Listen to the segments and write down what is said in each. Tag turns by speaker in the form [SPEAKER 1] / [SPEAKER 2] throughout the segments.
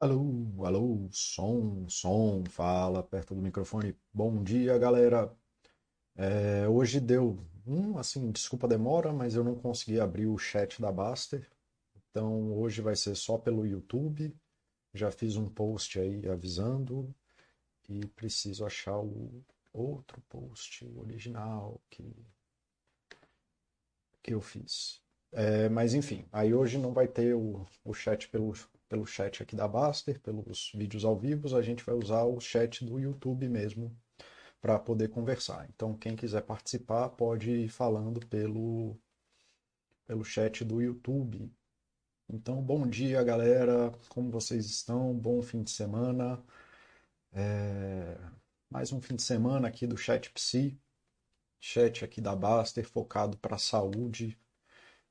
[SPEAKER 1] Alô, alô, som, som, fala perto do microfone. Bom dia, galera. É, hoje deu um, assim, desculpa a demora, mas eu não consegui abrir o chat da Baster. Então hoje vai ser só pelo YouTube. Já fiz um post aí avisando e preciso achar o outro post original que, que eu fiz. É, mas enfim, aí hoje não vai ter o, o chat pelo, pelo chat aqui da Baster, pelos vídeos ao vivo, a gente vai usar o chat do YouTube mesmo para poder conversar. Então, quem quiser participar pode ir falando pelo, pelo chat do YouTube. Então, bom dia, galera. Como vocês estão? Bom fim de semana. É... Mais um fim de semana aqui do Chat Psi, chat aqui da Baster focado para a saúde.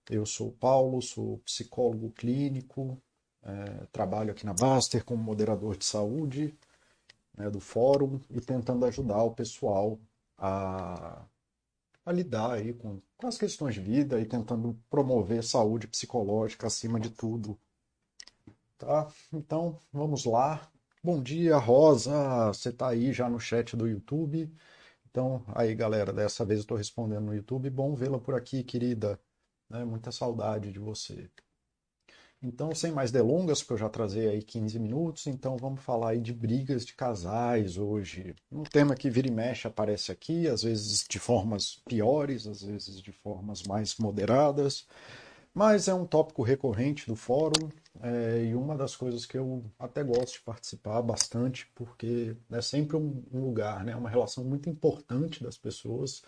[SPEAKER 1] Eu sou o Paulo, sou psicólogo clínico, é, trabalho aqui na Baster como moderador de saúde né, do fórum e tentando ajudar o pessoal a, a lidar aí com, com as questões de vida e tentando promover saúde psicológica acima de tudo. Tá? Então, vamos lá. Bom dia, Rosa. Você está aí já no chat do YouTube. Então, aí, galera, dessa vez eu estou respondendo no YouTube. Bom vê-la por aqui, querida. Né? Muita saudade de você. Então, sem mais delongas, porque eu já trazei aí 15 minutos, então vamos falar aí de brigas de casais hoje. Um tema que vira e mexe aparece aqui, às vezes de formas piores, às vezes de formas mais moderadas, mas é um tópico recorrente do fórum é, e uma das coisas que eu até gosto de participar bastante, porque é sempre um, lugar, né, uma relação muito importante das pessoas,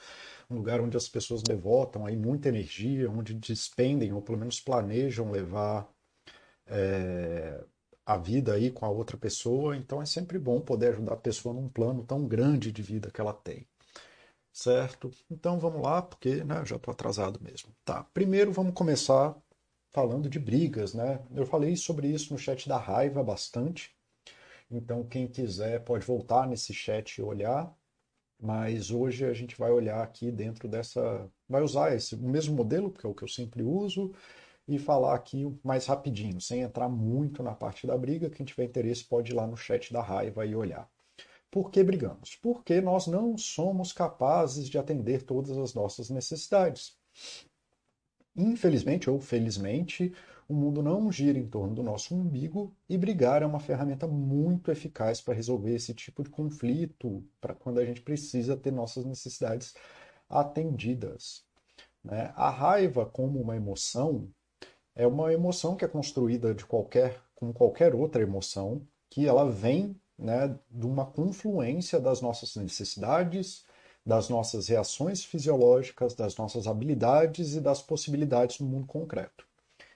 [SPEAKER 1] um lugar onde as pessoas devotam aí muita energia, onde despendem ou pelo menos planejam levar é, a vida aí com a outra pessoa, então é sempre bom poder ajudar a pessoa num plano tão grande de vida que ela tem. Certo? Então vamos lá, porque né, já estou atrasado mesmo. Tá, primeiro vamos começar falando de brigas, né? Eu falei sobre isso no chat da raiva bastante. Então quem quiser pode voltar nesse chat e olhar. Mas hoje a gente vai olhar aqui dentro dessa. Vai usar esse, o mesmo modelo, que é o que eu sempre uso, e falar aqui mais rapidinho, sem entrar muito na parte da briga. Quem tiver interesse pode ir lá no chat da raiva e olhar. Por que brigamos? Porque nós não somos capazes de atender todas as nossas necessidades. Infelizmente ou felizmente, o mundo não gira em torno do nosso umbigo e brigar é uma ferramenta muito eficaz para resolver esse tipo de conflito, para quando a gente precisa ter nossas necessidades atendidas. Né? A raiva, como uma emoção, é uma emoção que é construída de qualquer, com qualquer outra emoção, que ela vem né, de uma confluência das nossas necessidades, das nossas reações fisiológicas, das nossas habilidades e das possibilidades no mundo concreto.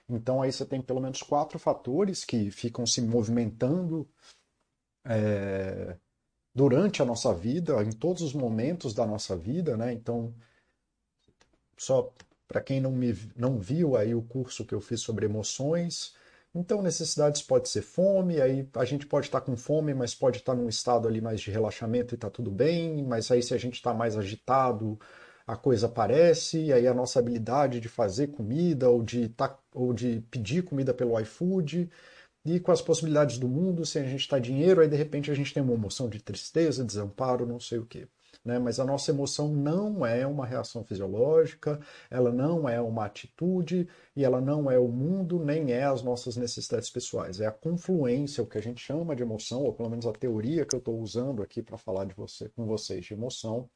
[SPEAKER 1] Então aí você tem pelo menos quatro fatores que ficam se movimentando é, durante a nossa vida, em todos os momentos da nossa vida, né? Então, só para quem não, me, não viu aí o curso que eu fiz sobre emoções, então necessidades pode ser fome, aí a gente pode estar com fome, mas pode estar num estado ali mais de relaxamento e está tudo bem, mas aí se a gente está mais agitado, a coisa aparece, e aí a nossa habilidade de fazer comida ou de, tá, ou de pedir comida pelo iFood, e com as possibilidades do mundo, se a gente está dinheiro, aí de repente a gente tem uma emoção de tristeza, desamparo, não sei o quê né? mas a nossa emoção não é uma reação fisiológica, ela não é uma atitude e ela não é o mundo, nem é as nossas necessidades pessoais. É a confluência, o que a gente chama de emoção, ou pelo menos a teoria que eu estou usando aqui para falar de você, com vocês de emoção,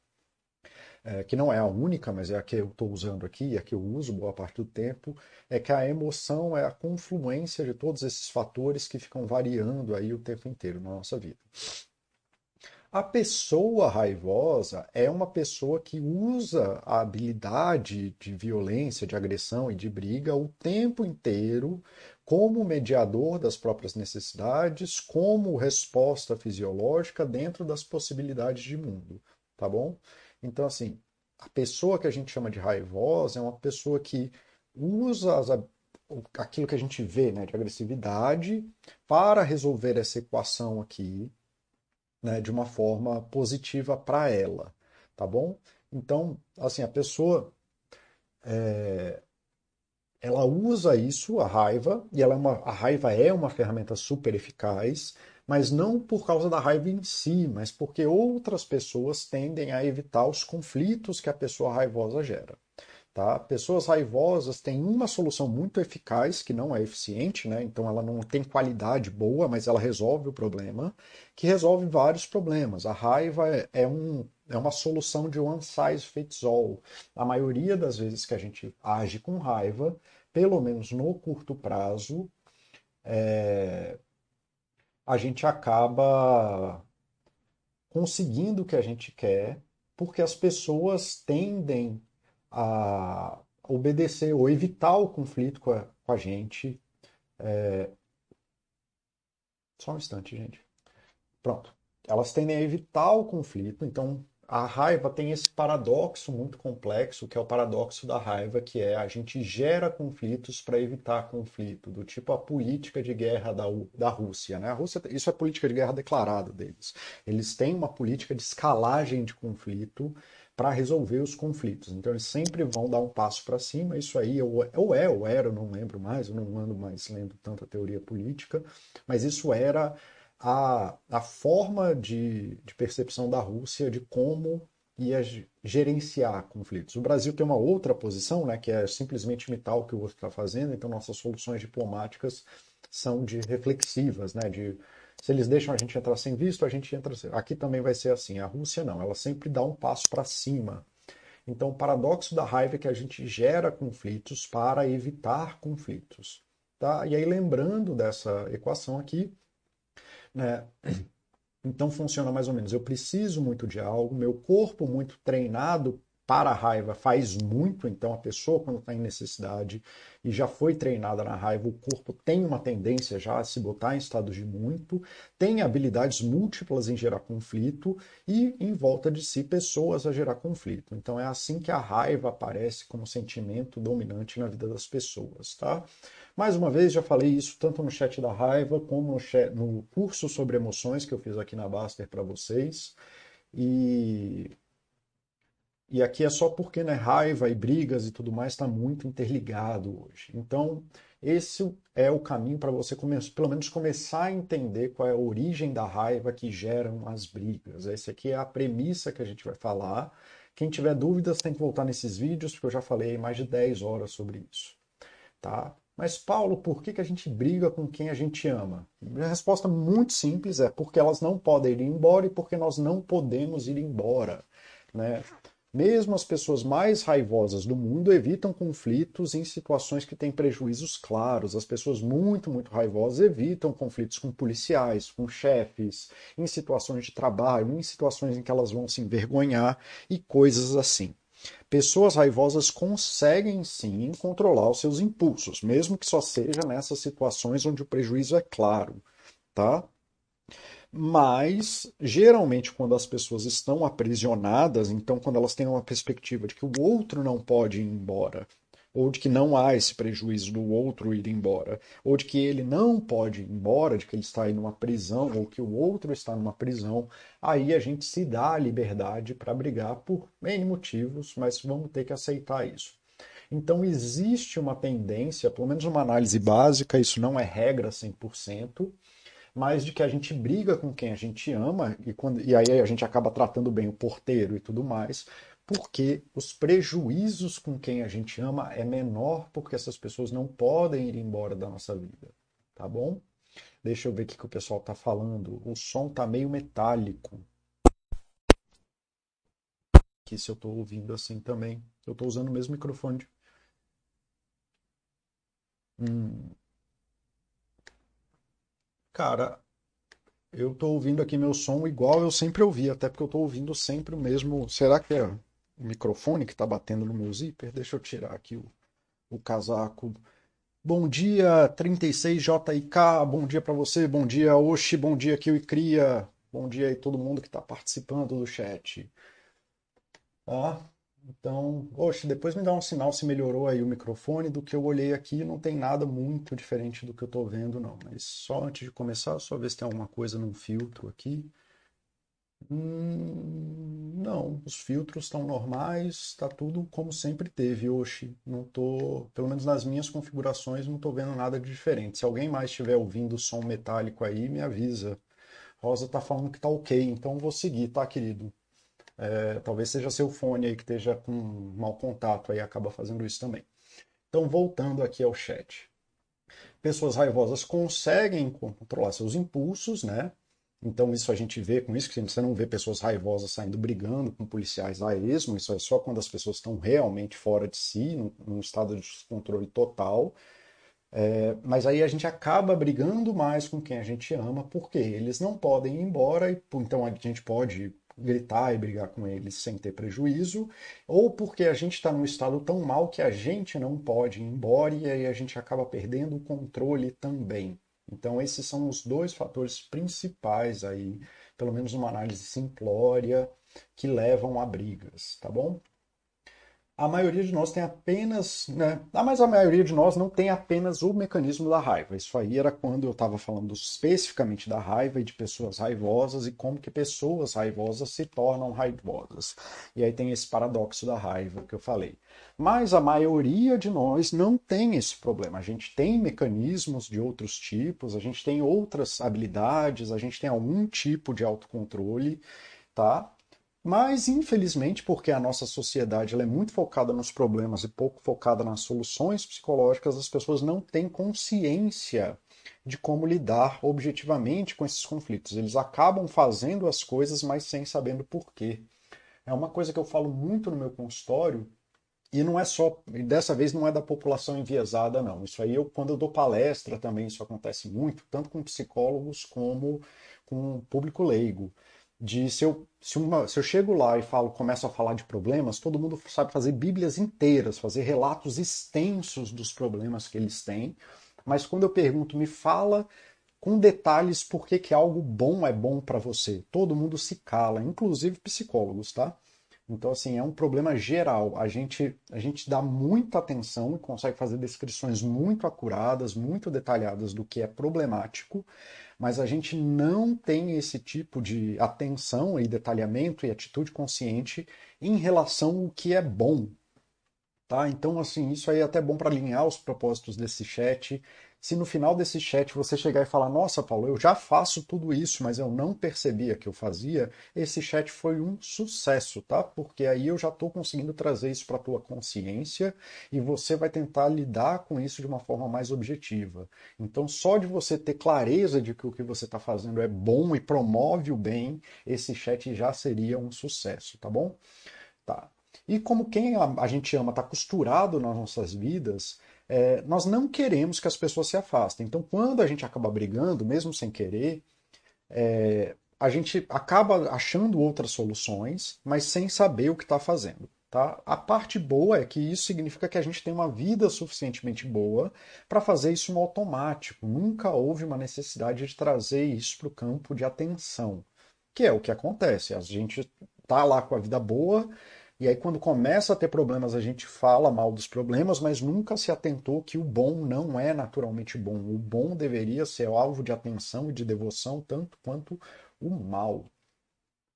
[SPEAKER 1] é, que não é a única, mas é a que eu estou usando aqui e a que eu uso boa parte do tempo, é que a emoção é a confluência de todos esses fatores que ficam variando aí o tempo inteiro na nossa vida. A pessoa raivosa é uma pessoa que usa a habilidade de violência, de agressão e de briga o tempo inteiro como mediador das próprias necessidades, como resposta fisiológica dentro das possibilidades de mundo, tá bom? Então, assim, a pessoa que a gente chama de raivosa é uma pessoa que usa as, aquilo que a gente vê né, de agressividade para resolver essa equação aqui, né, de uma forma positiva para ela, tá bom? Então, assim, a pessoa é, ela usa isso, a raiva, e ela é uma, a raiva é uma ferramenta super eficaz, mas não por causa da raiva em si, mas porque outras pessoas tendem a evitar os conflitos que a pessoa raivosa gera. Tá? Pessoas raivosas têm uma solução muito eficaz, que não é eficiente, né? então ela não tem qualidade boa, mas ela resolve o problema, que resolve vários problemas. A raiva é, é um, é uma solução de one size fits all. A maioria das vezes que a gente age com raiva, pelo menos no curto prazo, é, a gente acaba conseguindo o que a gente quer, porque as pessoas tendem a obedecer ou evitar o conflito com a, com a gente. É... Só um instante, gente. Pronto. Elas tendem a evitar o conflito, então a raiva tem esse paradoxo muito complexo, que é o paradoxo da raiva, que é a gente gera conflitos para evitar conflito, do tipo a política de guerra da, da Rússia. Né? A Rússia, isso é política de guerra declarada deles. Eles têm uma política de escalagem de conflito para resolver os conflitos. Então eles sempre vão dar um passo para cima. Isso aí, ou, é, ou era, eu não lembro mais, eu não ando mais lendo tanta teoria política, mas isso era a, a forma de, de percepção da Rússia de como ia gerenciar conflitos. O Brasil tem uma outra posição, né, que é simplesmente imitar o que o outro está fazendo, então nossas soluções diplomáticas são de reflexivas, né, de se eles deixam a gente entrar sem visto, a gente entra. Aqui também vai ser assim. A Rússia não, ela sempre dá um passo para cima. Então, o paradoxo da raiva é que a gente gera conflitos para evitar conflitos. Tá? E aí, lembrando dessa equação aqui, né? Então funciona mais ou menos. Eu preciso muito de algo, meu corpo muito treinado para a raiva faz muito, então a pessoa, quando está em necessidade e já foi treinada na raiva, o corpo tem uma tendência já a se botar em estado de muito, tem habilidades múltiplas em gerar conflito e, em volta de si, pessoas a gerar conflito. Então é assim que a raiva aparece como sentimento dominante na vida das pessoas, tá? Mais uma vez, já falei isso tanto no chat da raiva como no, chat, no curso sobre emoções que eu fiz aqui na Baster para vocês. E e aqui é só porque né, raiva e brigas e tudo mais está muito interligado hoje. Então, esse é o caminho para você começar, pelo menos começar a entender qual é a origem da raiva que geram as brigas. Essa aqui é a premissa que a gente vai falar. Quem tiver dúvidas tem que voltar nesses vídeos, porque eu já falei mais de 10 horas sobre isso. Tá? Mas, Paulo, por que, que a gente briga com quem a gente ama? A resposta muito simples é porque elas não podem ir embora e porque nós não podemos ir embora. Né? Mesmo as pessoas mais raivosas do mundo evitam conflitos em situações que têm prejuízos claros. As pessoas muito, muito raivosas evitam conflitos com policiais, com chefes, em situações de trabalho, em situações em que elas vão se envergonhar e coisas assim. Pessoas raivosas conseguem sim controlar os seus impulsos, mesmo que só seja nessas situações onde o prejuízo é claro, tá? Mas, geralmente, quando as pessoas estão aprisionadas, então, quando elas têm uma perspectiva de que o outro não pode ir embora, ou de que não há esse prejuízo do outro ir embora, ou de que ele não pode ir embora, de que ele está aí numa prisão, ou que o outro está numa prisão, aí a gente se dá a liberdade para brigar por N motivos, mas vamos ter que aceitar isso. Então, existe uma tendência, pelo menos uma análise básica, isso não é regra 100%, mas de que a gente briga com quem a gente ama e, quando, e aí a gente acaba tratando bem o porteiro e tudo mais, porque os prejuízos com quem a gente ama é menor porque essas pessoas não podem ir embora da nossa vida, tá bom? Deixa eu ver o que, o pessoal está falando. O som tá meio metálico. Que se eu estou ouvindo assim também. Eu estou usando o mesmo microfone. Hum. Cara, eu estou ouvindo aqui meu som igual eu sempre ouvi, até porque eu estou ouvindo sempre o mesmo. Será que é o microfone que está batendo no meu zíper? Deixa eu tirar aqui o, o casaco. Bom dia, 36JIK, bom dia para você, bom dia, Oxi, bom dia, Kiwi Cria, bom dia aí todo mundo que está participando do chat. Ah, então, oxe, depois me dá um sinal se melhorou aí o microfone. Do que eu olhei aqui, não tem nada muito diferente do que eu estou vendo, não. Mas só antes de começar, só ver se tem alguma coisa num filtro aqui. Hum, não, os filtros estão normais, está tudo como sempre teve, Oxi. Não tô, pelo menos nas minhas configurações, não estou vendo nada de diferente. Se alguém mais estiver ouvindo som metálico aí, me avisa. Rosa tá falando que tá ok, então vou seguir, tá, querido? É, talvez seja seu fone aí que esteja com mau contato aí, acaba fazendo isso também. Então, voltando aqui ao chat. Pessoas raivosas conseguem controlar seus impulsos, né? Então, isso a gente vê com isso, que você não vê pessoas raivosas saindo brigando com policiais a esmo, isso é só quando as pessoas estão realmente fora de si, num, num estado de descontrole total. É, mas aí a gente acaba brigando mais com quem a gente ama, porque eles não podem ir embora, e então a gente pode gritar e brigar com eles sem ter prejuízo, ou porque a gente está num estado tão mal que a gente não pode ir embora e aí a gente acaba perdendo o controle também. Então esses são os dois fatores principais aí, pelo menos numa análise simplória, que levam a brigas, tá bom? A maioria de nós tem apenas, né? Ah, mas a maioria de nós não tem apenas o mecanismo da raiva. Isso aí era quando eu estava falando especificamente da raiva e de pessoas raivosas e como que pessoas raivosas se tornam raivosas. E aí tem esse paradoxo da raiva que eu falei. Mas a maioria de nós não tem esse problema. A gente tem mecanismos de outros tipos, a gente tem outras habilidades, a gente tem algum tipo de autocontrole, tá? Mas, infelizmente, porque a nossa sociedade é muito focada nos problemas e pouco focada nas soluções psicológicas, as pessoas não têm consciência de como lidar objetivamente com esses conflitos. Eles acabam fazendo as coisas, mas sem sabendo por quê. É uma coisa que eu falo muito no meu consultório, e não é só, dessa vez não é da população enviesada, não. Isso aí, eu, quando eu dou palestra também, isso acontece muito, tanto com psicólogos como com público leigo de se eu, se, uma, se eu chego lá e falo, começo a falar de problemas, todo mundo sabe fazer bíblias inteiras, fazer relatos extensos dos problemas que eles têm, mas quando eu pergunto, me fala com detalhes por que, que algo bom é bom para você, todo mundo se cala, inclusive psicólogos, tá? Então, assim, é um problema geral. A gente, a gente dá muita atenção e consegue fazer descrições muito acuradas, muito detalhadas do que é problemático, mas a gente não tem esse tipo de atenção e detalhamento e atitude consciente em relação ao que é bom. Tá? Então, assim, isso aí é até bom para alinhar os propósitos desse chat se no final desse chat você chegar e falar, nossa, Paulo, eu já faço tudo isso, mas eu não percebia que eu fazia, esse chat foi um sucesso, tá? Porque aí eu já estou conseguindo trazer isso para a tua consciência e você vai tentar lidar com isso de uma forma mais objetiva. Então, só de você ter clareza de que o que você está fazendo é bom e promove o bem, esse chat já seria um sucesso, tá bom? Tá. E como quem a, gente ama está costurado nas nossas vidas, é, nós não queremos que as pessoas se afastem. Então, quando a gente acaba brigando, mesmo sem querer, é, a gente acaba achando outras soluções, mas sem saber o que está fazendo. Tá? A parte boa é que isso significa que a gente tem uma vida suficientemente boa para fazer isso no automático. Nunca houve uma necessidade de trazer isso para o campo de atenção, que é o que acontece. A gente está lá com a vida boa, e aí, quando começa a ter problemas, a gente fala mal dos problemas, mas nunca se atentou que o bom não é naturalmente bom. O bom deveria ser alvo de atenção e de devoção, tanto quanto o mal.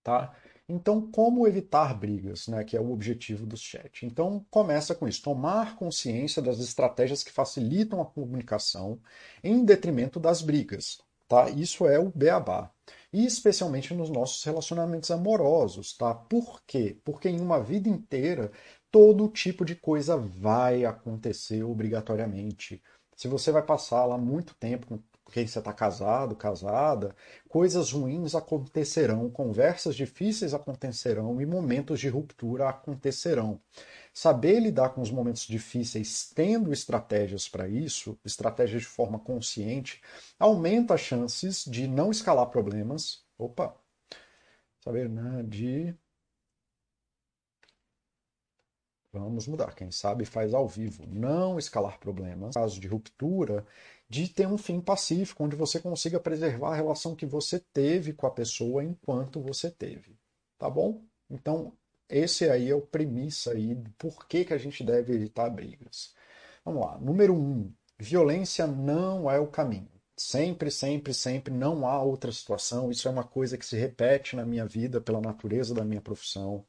[SPEAKER 1] Tá? Então, como evitar brigas, né, que é o objetivo do chat? Então, começa com isso: tomar consciência das estratégias que facilitam a comunicação em detrimento das brigas. Tá? Isso é o beabá e especialmente nos nossos relacionamentos amorosos, tá? Por quê? Porque em uma vida inteira todo tipo de coisa vai acontecer obrigatoriamente. Se você vai passar lá muito tempo com quem você está casado, casada, coisas ruins acontecerão, conversas difíceis acontecerão e momentos de ruptura acontecerão. Saber lidar com os momentos difíceis, tendo estratégias para isso, estratégias de forma consciente, aumenta as chances de não escalar problemas. Opa! Saber, né? De. Vamos mudar. Quem sabe faz ao vivo. Não escalar problemas. Caso de ruptura, de ter um fim pacífico, onde você consiga preservar a relação que você teve com a pessoa enquanto você teve. Tá bom? Então, esse aí é o premissa aí do porquê que a gente deve evitar brigas. Vamos lá. Número um, violência não é o caminho. Sempre, sempre, sempre, não há outra situação. Isso é uma coisa que se repete na minha vida pela natureza da minha profissão.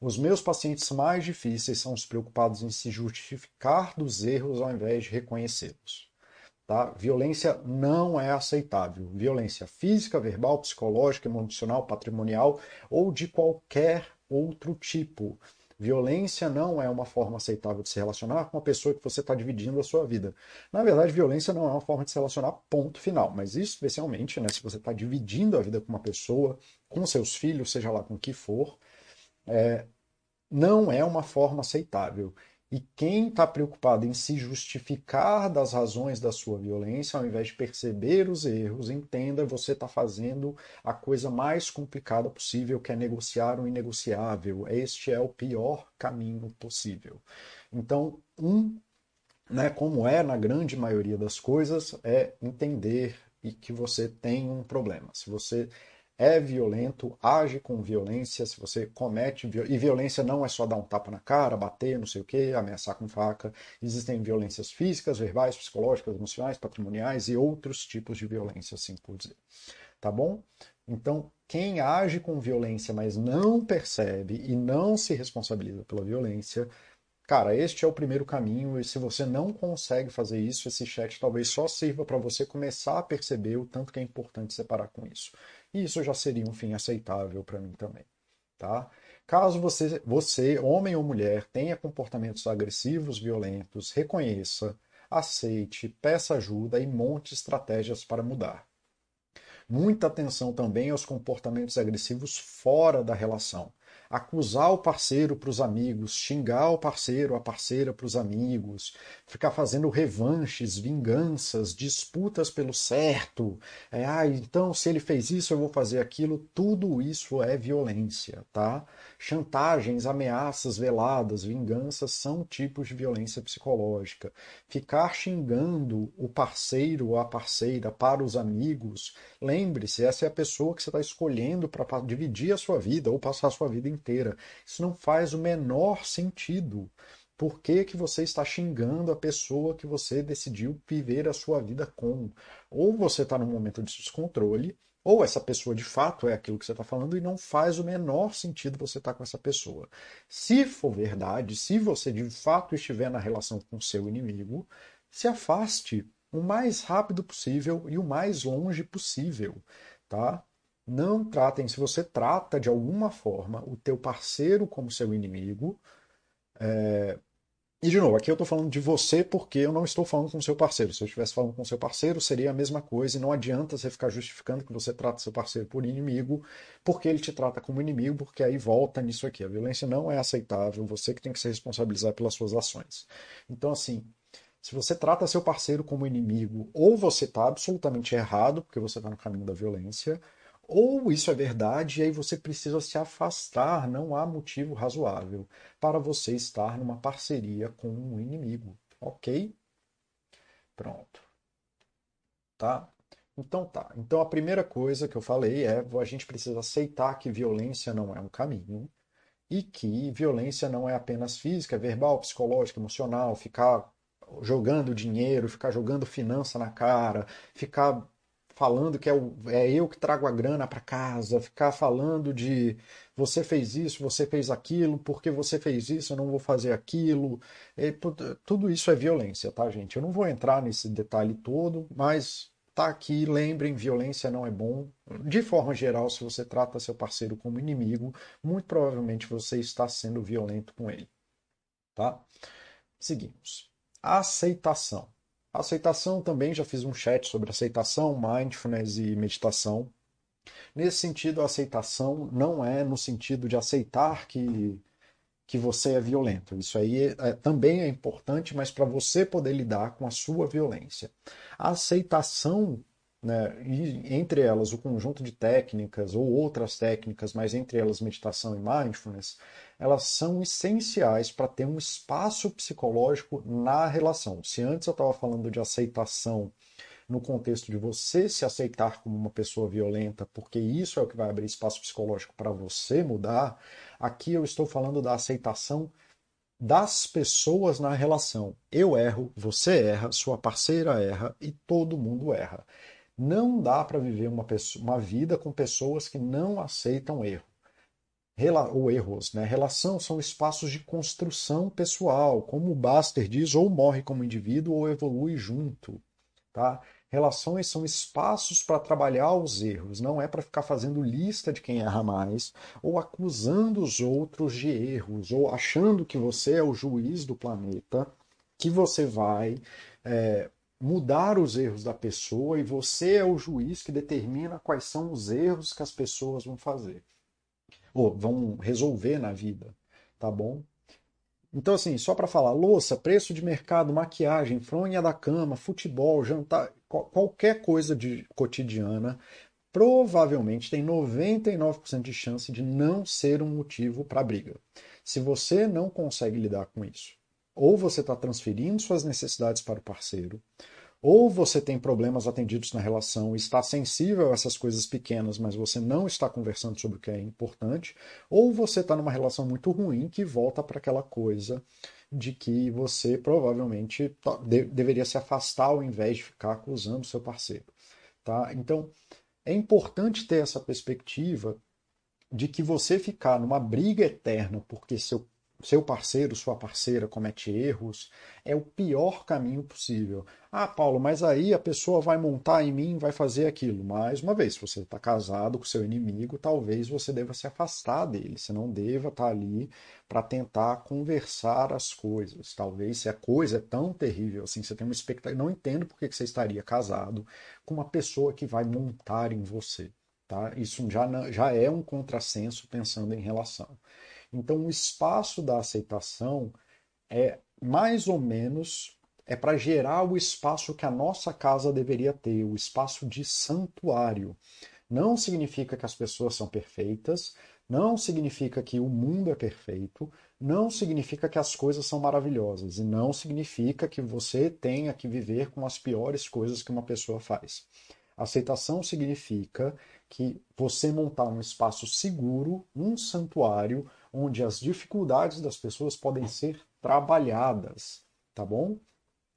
[SPEAKER 1] Os meus pacientes mais difíceis são os preocupados em se justificar dos erros ao invés de reconhecê-los. Tá? Violência não é aceitável. Violência física, verbal, psicológica, emocional, patrimonial ou de qualquer outro tipo. Violência não é uma forma aceitável de se relacionar com uma pessoa que você está dividindo a sua vida. Na verdade, violência não é uma forma de se relacionar, ponto final. Mas especialmente, né, se você está dividindo a vida com uma pessoa, com seus filhos, seja lá com o que for, é, não é uma forma aceitável. E quem está preocupado em se justificar das razões da sua violência, ao invés de perceber os erros, entenda, você está fazendo a coisa mais complicada possível, que é negociar o inegociável. Este é o pior caminho possível. Então, um, né, como é na grande maioria das coisas, é entender e que você tem um problema. Se você é violento, age com violência, se você comete e violência não é só dar um tapa na cara, bater, não sei o que, ameaçar com faca. Existem violências físicas, verbais, psicológicas, emocionais, patrimoniais e outros tipos de violência, assim por dizer. Tá bom? Então, quem age com violência, mas não percebe e não se responsabiliza pela violência, cara, este é o primeiro caminho e se você não consegue fazer isso, esse chat talvez só sirva para você começar a perceber o tanto que é importante separar com isso. E isso já seria um fim aceitável para mim também. Tá? Caso você, você, homem ou mulher, tenha comportamentos agressivos, violentos, reconheça, aceite, peça ajuda e monte estratégias para mudar. Muita atenção também aos comportamentos agressivos fora da relação acusar o parceiro para os amigos, xingar o parceiro, a parceira para os amigos, ficar fazendo revanches, vinganças, disputas pelo certo. É, ah, então se ele fez isso, eu vou fazer aquilo. Tudo isso é violência, tá? Chantagens, ameaças veladas, vinganças são tipos de violência psicológica. Ficar xingando o parceiro ou a parceira para os amigos, lembre-se, essa é a pessoa que você está escolhendo para dividir a sua vida ou passar a sua vida inteira. Isso não faz o menor sentido. Por que, que você está xingando a pessoa que você decidiu viver a sua vida com? Ou você está num momento de descontrole, ou essa pessoa de fato é aquilo que você está falando e não faz o menor sentido você estar tá com essa pessoa. Se for verdade, se você de fato estiver na relação com seu inimigo, se afaste o mais rápido possível e o mais longe possível, tá? Não tratem, se você trata de alguma forma o teu parceiro como seu inimigo, é... e de novo, aqui eu estou falando de você porque eu não estou falando com seu parceiro. Se eu estivesse falando com seu parceiro, seria a mesma coisa e não adianta você ficar justificando que você trata seu parceiro por inimigo porque ele te trata como inimigo, porque aí volta nisso aqui. A violência não é aceitável, você que tem que se responsabilizar pelas suas ações. Então, assim, se você trata seu parceiro como inimigo, ou você está absolutamente errado, porque você está no caminho da violência, ou isso é verdade e aí você precisa se afastar, não há motivo razoável para você estar numa parceria com um inimigo, ok? Pronto. Tá? Então tá. Então a primeira coisa que eu falei é a gente precisa aceitar que violência não é um caminho e que violência não é apenas física, é verbal, psicológica, emocional, ficar jogando dinheiro, ficar jogando finança na cara, ficar falando que é, o, é eu que trago a grana para casa, ficar falando de você fez isso, você fez aquilo, porque você fez isso, eu não vou fazer aquilo. E, tudo isso é violência, tá, gente? Eu não vou entrar nesse detalhe todo, mas tá aqui, lembrem, violência não é bom. De forma geral, se você trata seu parceiro como inimigo, muito provavelmente você está sendo violento com ele, tá? Seguimos. Aceitação. Aceitação também, já fiz um chat sobre aceitação, mindfulness e meditação. Nesse sentido, a aceitação não é no sentido de aceitar que, que você é violento. Isso aí é, é, também é importante, mas para você poder lidar com a sua violência. A aceitação né, e entre elas o conjunto de técnicas ou outras técnicas, mas entre elas meditação e mindfulness, elas são essenciais para ter um espaço psicológico na relação. Se antes eu estava falando de aceitação no contexto de você se aceitar como uma pessoa violenta, porque isso é o que vai abrir espaço psicológico para você mudar, aqui eu estou falando da aceitação das pessoas na relação. Eu erro, você erra, sua parceira erra e todo mundo erra. Não dá para viver uma, pessoa, uma vida com pessoas que não aceitam erro. Rela, ou erros, né? Relação são espaços de construção pessoal, como o Baster diz, ou morre como indivíduo ou evolui junto, tá? Relações são espaços para trabalhar os erros, não é para ficar fazendo lista de quem erra mais, ou acusando os outros de erros, ou achando que você é o juiz do planeta, que você vai é, mudar os erros da pessoa e você é o juiz que determina quais são os erros que as pessoas vão fazer, ou vão resolver na vida, tá bom? Então, assim, só para falar, louça, preço de mercado, maquiagem, fronha da cama, futebol, jantar, qualquer coisa de cotidiana, provavelmente tem 99% de chance de não ser um motivo para briga. Se você não consegue lidar com isso, ou você está transferindo suas necessidades para o parceiro, ou você tem problemas atendidos na relação está sensível a essas coisas pequenas, mas você não está conversando sobre o que é importante, ou você está numa relação muito ruim que volta para aquela coisa de que você provavelmente deveria se afastar ao invés de ficar acusando seu parceiro. Tá? Então, é importante ter essa perspectiva de que você ficar numa briga eterna porque seu seu parceiro, sua parceira comete erros, é o pior caminho possível. Ah, Paulo, mas aí a pessoa vai montar em mim, vai fazer aquilo. Mais uma vez, se você está casado com seu inimigo, talvez você deva se afastar dele. Você não deva estar tá ali para tentar conversar as coisas. Talvez se a coisa é tão terrível assim, você tem uma expectativa. Não entendo por que você estaria casado com uma pessoa que vai montar em você. Tá? Isso já, já é um contrassenso pensando em relação. Então, o espaço da aceitação é mais ou menos é para gerar o espaço que a nossa casa deveria ter, o espaço de santuário. Não significa que as pessoas são perfeitas, não significa que o mundo é perfeito, não significa que as coisas são maravilhosas e não significa que você tenha que viver com as piores coisas que uma pessoa faz. Aceitação significa que você montar um espaço seguro, um santuário, onde as dificuldades das pessoas podem ser trabalhadas, tá bom?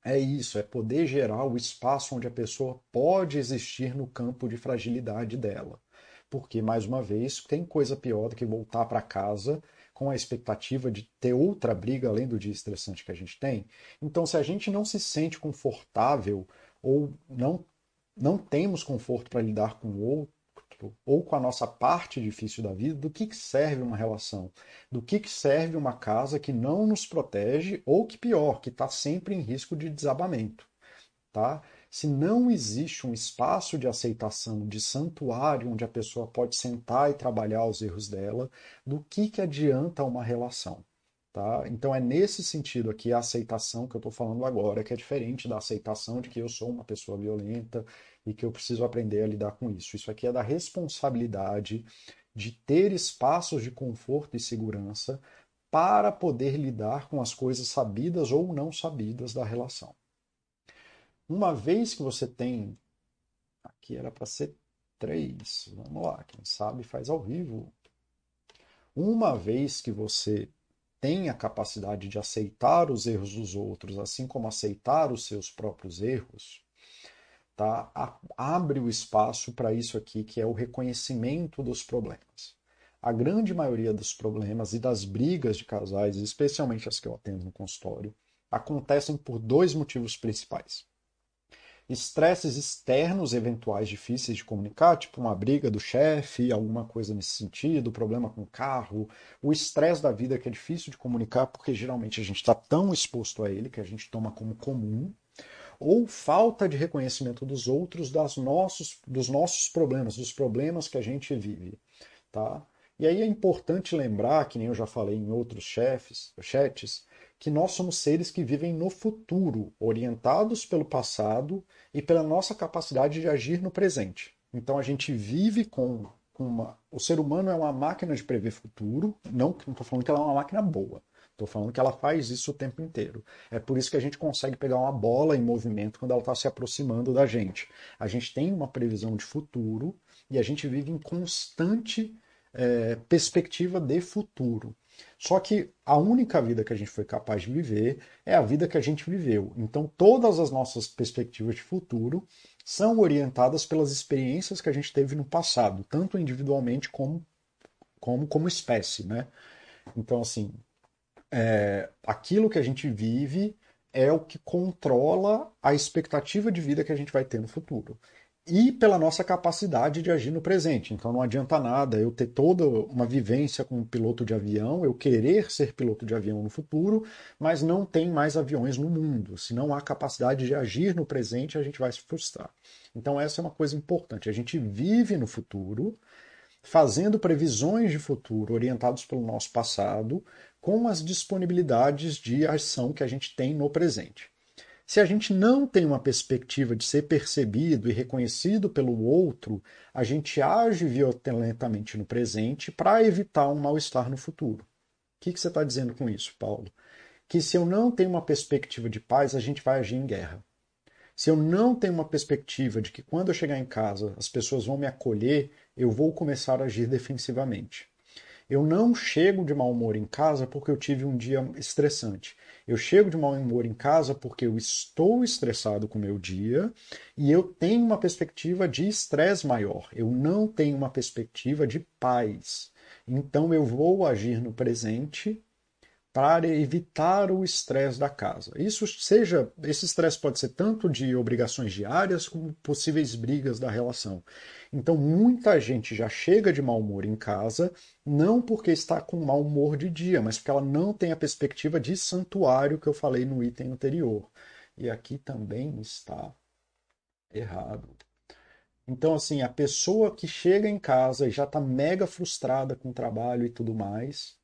[SPEAKER 1] É isso, é poder gerar o espaço onde a pessoa pode existir no campo de fragilidade dela. Porque, mais uma vez, tem coisa pior do que voltar para casa com a expectativa de ter outra briga além do dia estressante que a gente tem. Então, se a gente não se sente confortável ou não, não temos conforto para lidar com o outro, ou com a nossa parte difícil da vida, do que, que serve uma relação, do que, que serve uma casa que não nos protege ou que pior, que está sempre em risco de desabamento. Tá? Se não existe um espaço de aceitação, de santuário onde a pessoa pode sentar e trabalhar os erros dela, do que, que adianta uma relação? Tá? Então é nesse sentido aqui a aceitação que eu estou falando agora, que é diferente da aceitação de que eu sou uma pessoa violenta e que eu preciso aprender a lidar com isso. Isso aqui é da responsabilidade de ter espaços de conforto e segurança para poder lidar com as coisas sabidas ou não sabidas da relação. Uma vez que você tem. Aqui era para ser três. Vamos lá, quem sabe faz ao vivo. Uma vez que você tem a capacidade de aceitar os erros dos outros, assim como aceitar os seus próprios erros, tá? abre o espaço para isso aqui, que é o reconhecimento dos problemas. A grande maioria dos problemas e das brigas de casais, especialmente as que eu atendo no consultório, acontecem por dois motivos principais estresses externos eventuais difíceis de comunicar, tipo uma briga do chefe, alguma coisa nesse sentido, problema com o carro, o estresse da vida que é difícil de comunicar porque geralmente a gente está tão exposto a ele que a gente toma como comum, ou falta de reconhecimento dos outros das nossos, dos nossos problemas, dos problemas que a gente vive, tá? E aí é importante lembrar, que nem eu já falei em outros chefes, chats, que nós somos seres que vivem no futuro, orientados pelo passado e pela nossa capacidade de agir no presente. Então a gente vive com uma. O ser humano é uma máquina de prever futuro, não estou falando que ela é uma máquina boa. Estou falando que ela faz isso o tempo inteiro. É por isso que a gente consegue pegar uma bola em movimento quando ela está se aproximando da gente. A gente tem uma previsão de futuro e a gente vive em constante é, perspectiva de futuro. Só que a única vida que a gente foi capaz de viver é a vida que a gente viveu. Então, todas as nossas perspectivas de futuro são orientadas pelas experiências que a gente teve no passado, tanto individualmente como como, como espécie, né? Então, assim, é, aquilo que a gente vive é o que controla a expectativa de vida que a gente vai ter no futuro. E pela nossa capacidade de agir no presente. Então não adianta nada eu ter toda uma vivência como piloto de avião, eu querer ser piloto de avião no futuro, mas não tem mais aviões no mundo. Se não há capacidade de agir no presente, a gente vai se frustrar. Então essa é uma coisa importante. A gente vive no futuro, fazendo previsões de futuro orientados pelo nosso passado, com as disponibilidades de ação que a gente tem no presente. Se a gente não tem uma perspectiva de ser percebido e reconhecido pelo outro, a gente age violentamente no presente para evitar um mal-estar no futuro. O que, que você está dizendo com isso, Paulo? Que se eu não tenho uma perspectiva de paz, a gente vai agir em guerra. Se eu não tenho uma perspectiva de que quando eu chegar em casa as pessoas vão me acolher, eu vou começar a agir defensivamente. Eu não chego de mau humor em casa porque eu tive um dia estressante. Eu chego de mau humor em casa porque eu estou estressado com o meu dia e eu tenho uma perspectiva de estresse maior. Eu não tenho uma perspectiva de paz. Então eu vou agir no presente para evitar o estresse da casa. Isso seja, esse estresse pode ser tanto de obrigações diárias como possíveis brigas da relação. Então muita gente já chega de mau humor em casa, não porque está com mau humor de dia, mas porque ela não tem a perspectiva de santuário que eu falei no item anterior. E aqui também está errado. Então, assim, a pessoa que chega em casa e já está mega frustrada com o trabalho e tudo mais,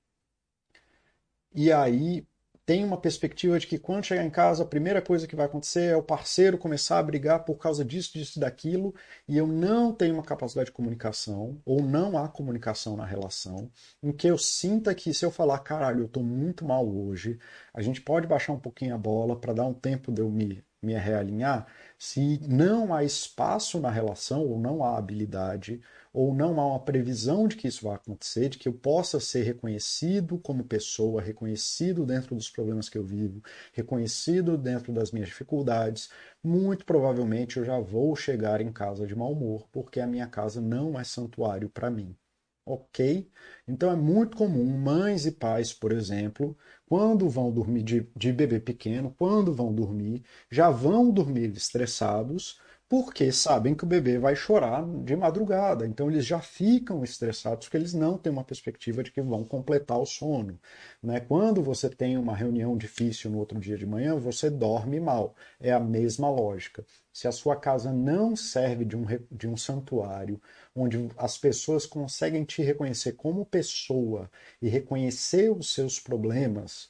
[SPEAKER 1] e aí tem uma perspectiva de que quando chegar em casa, a primeira coisa que vai acontecer é o parceiro começar a brigar por causa disso, disso daquilo, e eu não tenho uma capacidade de comunicação, ou não há comunicação na relação, em que eu sinta que se eu falar, caralho, eu tô muito mal hoje, a gente pode baixar um pouquinho a bola para dar um tempo de eu me, me realinhar, se não há espaço na relação, ou não há habilidade, ou não há uma previsão de que isso vai acontecer, de que eu possa ser reconhecido como pessoa, reconhecido dentro dos problemas que eu vivo, reconhecido dentro das minhas dificuldades, muito provavelmente eu já vou chegar em casa de mau humor, porque a minha casa não é santuário para mim. Ok? Então é muito comum mães e pais, por exemplo, quando vão dormir de, de bebê pequeno, quando vão dormir, já vão dormir estressados porque sabem que o bebê vai chorar de madrugada. Então eles já ficam estressados porque eles não têm uma perspectiva de que vão completar o sono. Né? Quando você tem uma reunião difícil no outro dia de manhã, você dorme mal. É a mesma lógica. Se a sua casa não serve de um, de um santuário, onde as pessoas conseguem te reconhecer como pessoa e reconhecer os seus problemas,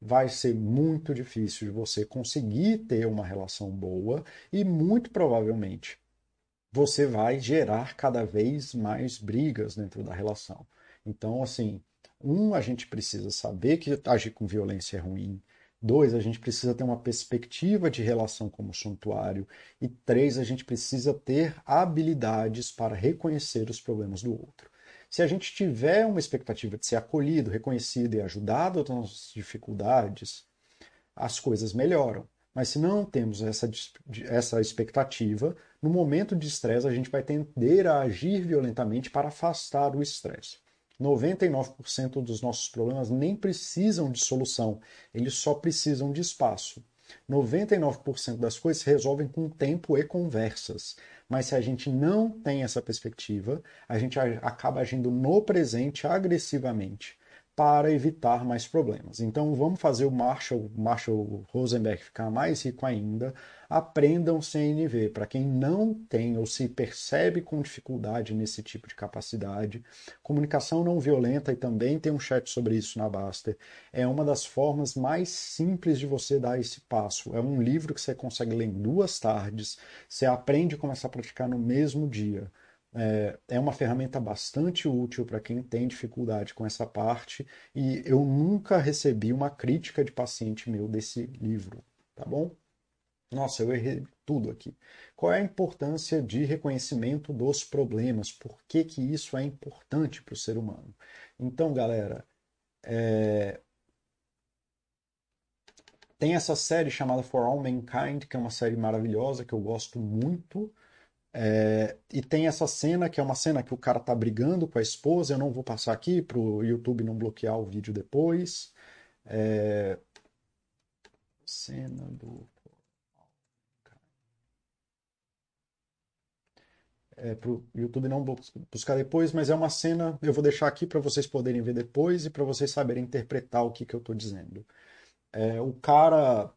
[SPEAKER 1] vai ser muito difícil de você conseguir ter uma relação boa e muito provavelmente você vai gerar cada vez mais brigas dentro da relação. Então, assim, um, a gente precisa saber que agir com violência é ruim. Dois, a gente precisa ter uma perspectiva de relação como santuário. E três, a gente precisa ter habilidades para reconhecer os problemas do outro. Se a gente tiver uma expectativa de ser acolhido, reconhecido e ajudado nas nossas dificuldades, as coisas melhoram. Mas se não temos essa, essa expectativa, no momento de estresse a gente vai tender a agir violentamente para afastar o estresse. 99% dos nossos problemas nem precisam de solução, eles só precisam de espaço. 99% das coisas se resolvem com tempo e conversas. Mas se a gente não tem essa perspectiva, a gente acaba agindo no presente agressivamente para evitar mais problemas. Então vamos fazer o Marshall, Marshall Rosenberg ficar mais rico ainda. Aprendam CNV. Para quem não tem ou se percebe com dificuldade nesse tipo de capacidade, comunicação não violenta, e também tem um chat sobre isso na Baster, é uma das formas mais simples de você dar esse passo. É um livro que você consegue ler em duas tardes, você aprende a começar a praticar no mesmo dia é, é uma ferramenta bastante útil para quem tem dificuldade com essa parte e eu nunca recebi uma crítica de paciente meu desse livro, tá bom? Nossa, eu errei tudo aqui. Qual é a importância de reconhecimento dos problemas? Por que, que isso é importante para o ser humano? Então, galera, É... Tem essa série chamada For All Mankind, que é uma série maravilhosa, que eu gosto muito. É... E tem essa cena, que é uma cena que o cara tá brigando com a esposa. Eu não vou passar aqui para o YouTube não bloquear o vídeo depois. É... Cena do é, para o YouTube não buscar depois, mas é uma cena, eu vou deixar aqui para vocês poderem ver depois e para vocês saberem interpretar o que, que eu estou dizendo. É, o cara,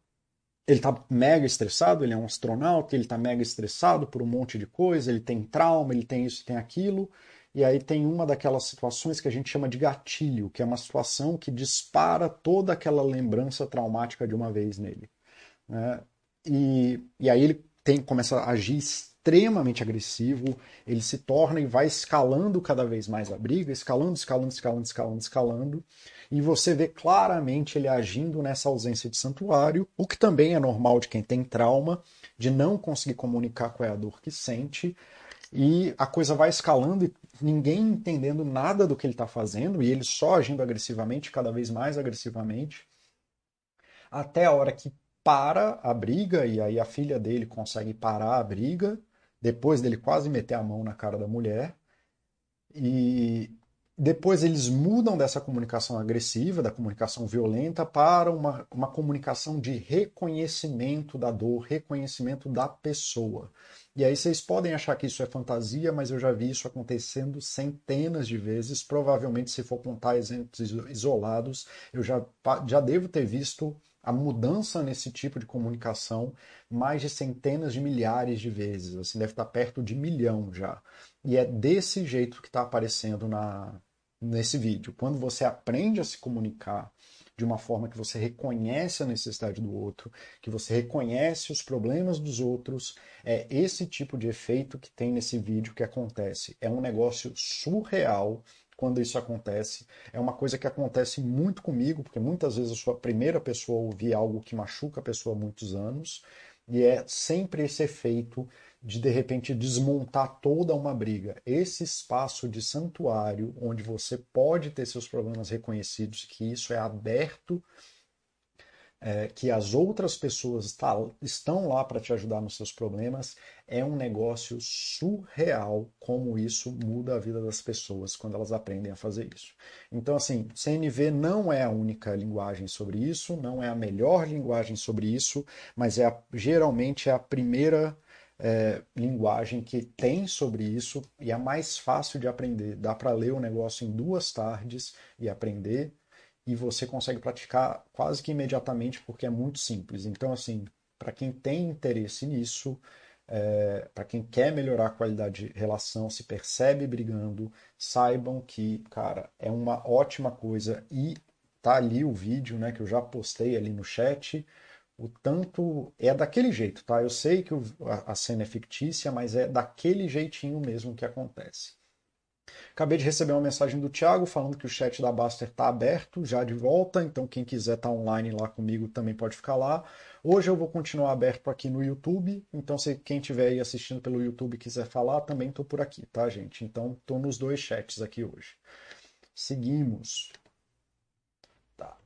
[SPEAKER 1] ele está mega estressado, ele é um astronauta, ele está mega estressado por um monte de coisa, ele tem trauma, ele tem isso, tem aquilo, e aí tem uma daquelas situações que a gente chama de gatilho, que é uma situação que dispara toda aquela lembrança traumática de uma vez nele. Né? E, e aí ele tem, começa a agir extremamente agressivo, ele se torna e vai escalando cada vez mais a briga, escalando, escalando, escalando, escalando, escalando, e você vê claramente ele agindo nessa ausência de santuário, o que também é normal de quem tem trauma, de não conseguir comunicar qual é a dor que sente, e a coisa vai escalando e ninguém entendendo nada do que ele está fazendo, e ele só agindo agressivamente, cada vez mais agressivamente, até a hora que para a briga, e aí a filha dele consegue parar a briga, depois dele quase meter a mão na cara da mulher. E depois eles mudam dessa comunicação agressiva, da comunicação violenta, para uma, uma comunicação de reconhecimento da dor, reconhecimento da pessoa. E aí vocês podem achar que isso é fantasia, mas eu já vi isso acontecendo centenas de vezes. Provavelmente, se for contar exemplos isolados, eu já, já devo ter visto a mudança nesse tipo de comunicação mais de centenas de milhares de vezes, assim, deve estar perto de milhão já. E é desse jeito que está aparecendo na, nesse vídeo. Quando você aprende a se comunicar de uma forma que você reconhece a necessidade do outro, que você reconhece os problemas dos outros, é esse tipo de efeito que tem nesse vídeo que acontece. É um negócio surreal quando isso acontece. É uma coisa que acontece muito comigo, porque muitas vezes eu sou a primeira pessoa a ouvir algo que machuca a pessoa há muitos anos, e é sempre esse efeito de de repente desmontar toda uma briga. Esse espaço de santuário onde você pode ter seus problemas reconhecidos, que isso é aberto é, que as outras pessoas tá, estão lá para te ajudar nos seus problemas, é um negócio surreal como isso muda a vida das pessoas quando elas aprendem a fazer isso. Então, assim, CNV não é a única linguagem sobre isso, não é a melhor linguagem sobre isso, mas é a, geralmente é a primeira é, linguagem que tem sobre isso e é mais fácil de aprender. Dá para ler o negócio em duas tardes e aprender e você consegue praticar quase que imediatamente porque é muito simples. Então, assim, para quem tem interesse nisso, é, para quem quer melhorar a qualidade de relação, se percebe brigando, saibam que, cara, é uma ótima coisa e tá ali o vídeo, né, que eu já postei ali no chat. O tanto é daquele jeito, tá? Eu sei que a cena é fictícia, mas é daquele jeitinho mesmo que acontece. Acabei de receber uma mensagem do Thiago falando que o chat da Baster está aberto, já de volta, então quem quiser estar tá online lá comigo também pode ficar lá. Hoje eu vou continuar aberto aqui no YouTube, então se quem estiver aí assistindo pelo YouTube quiser falar, também estou por aqui, tá, gente? Então estou nos dois chats aqui hoje. Seguimos. Tá.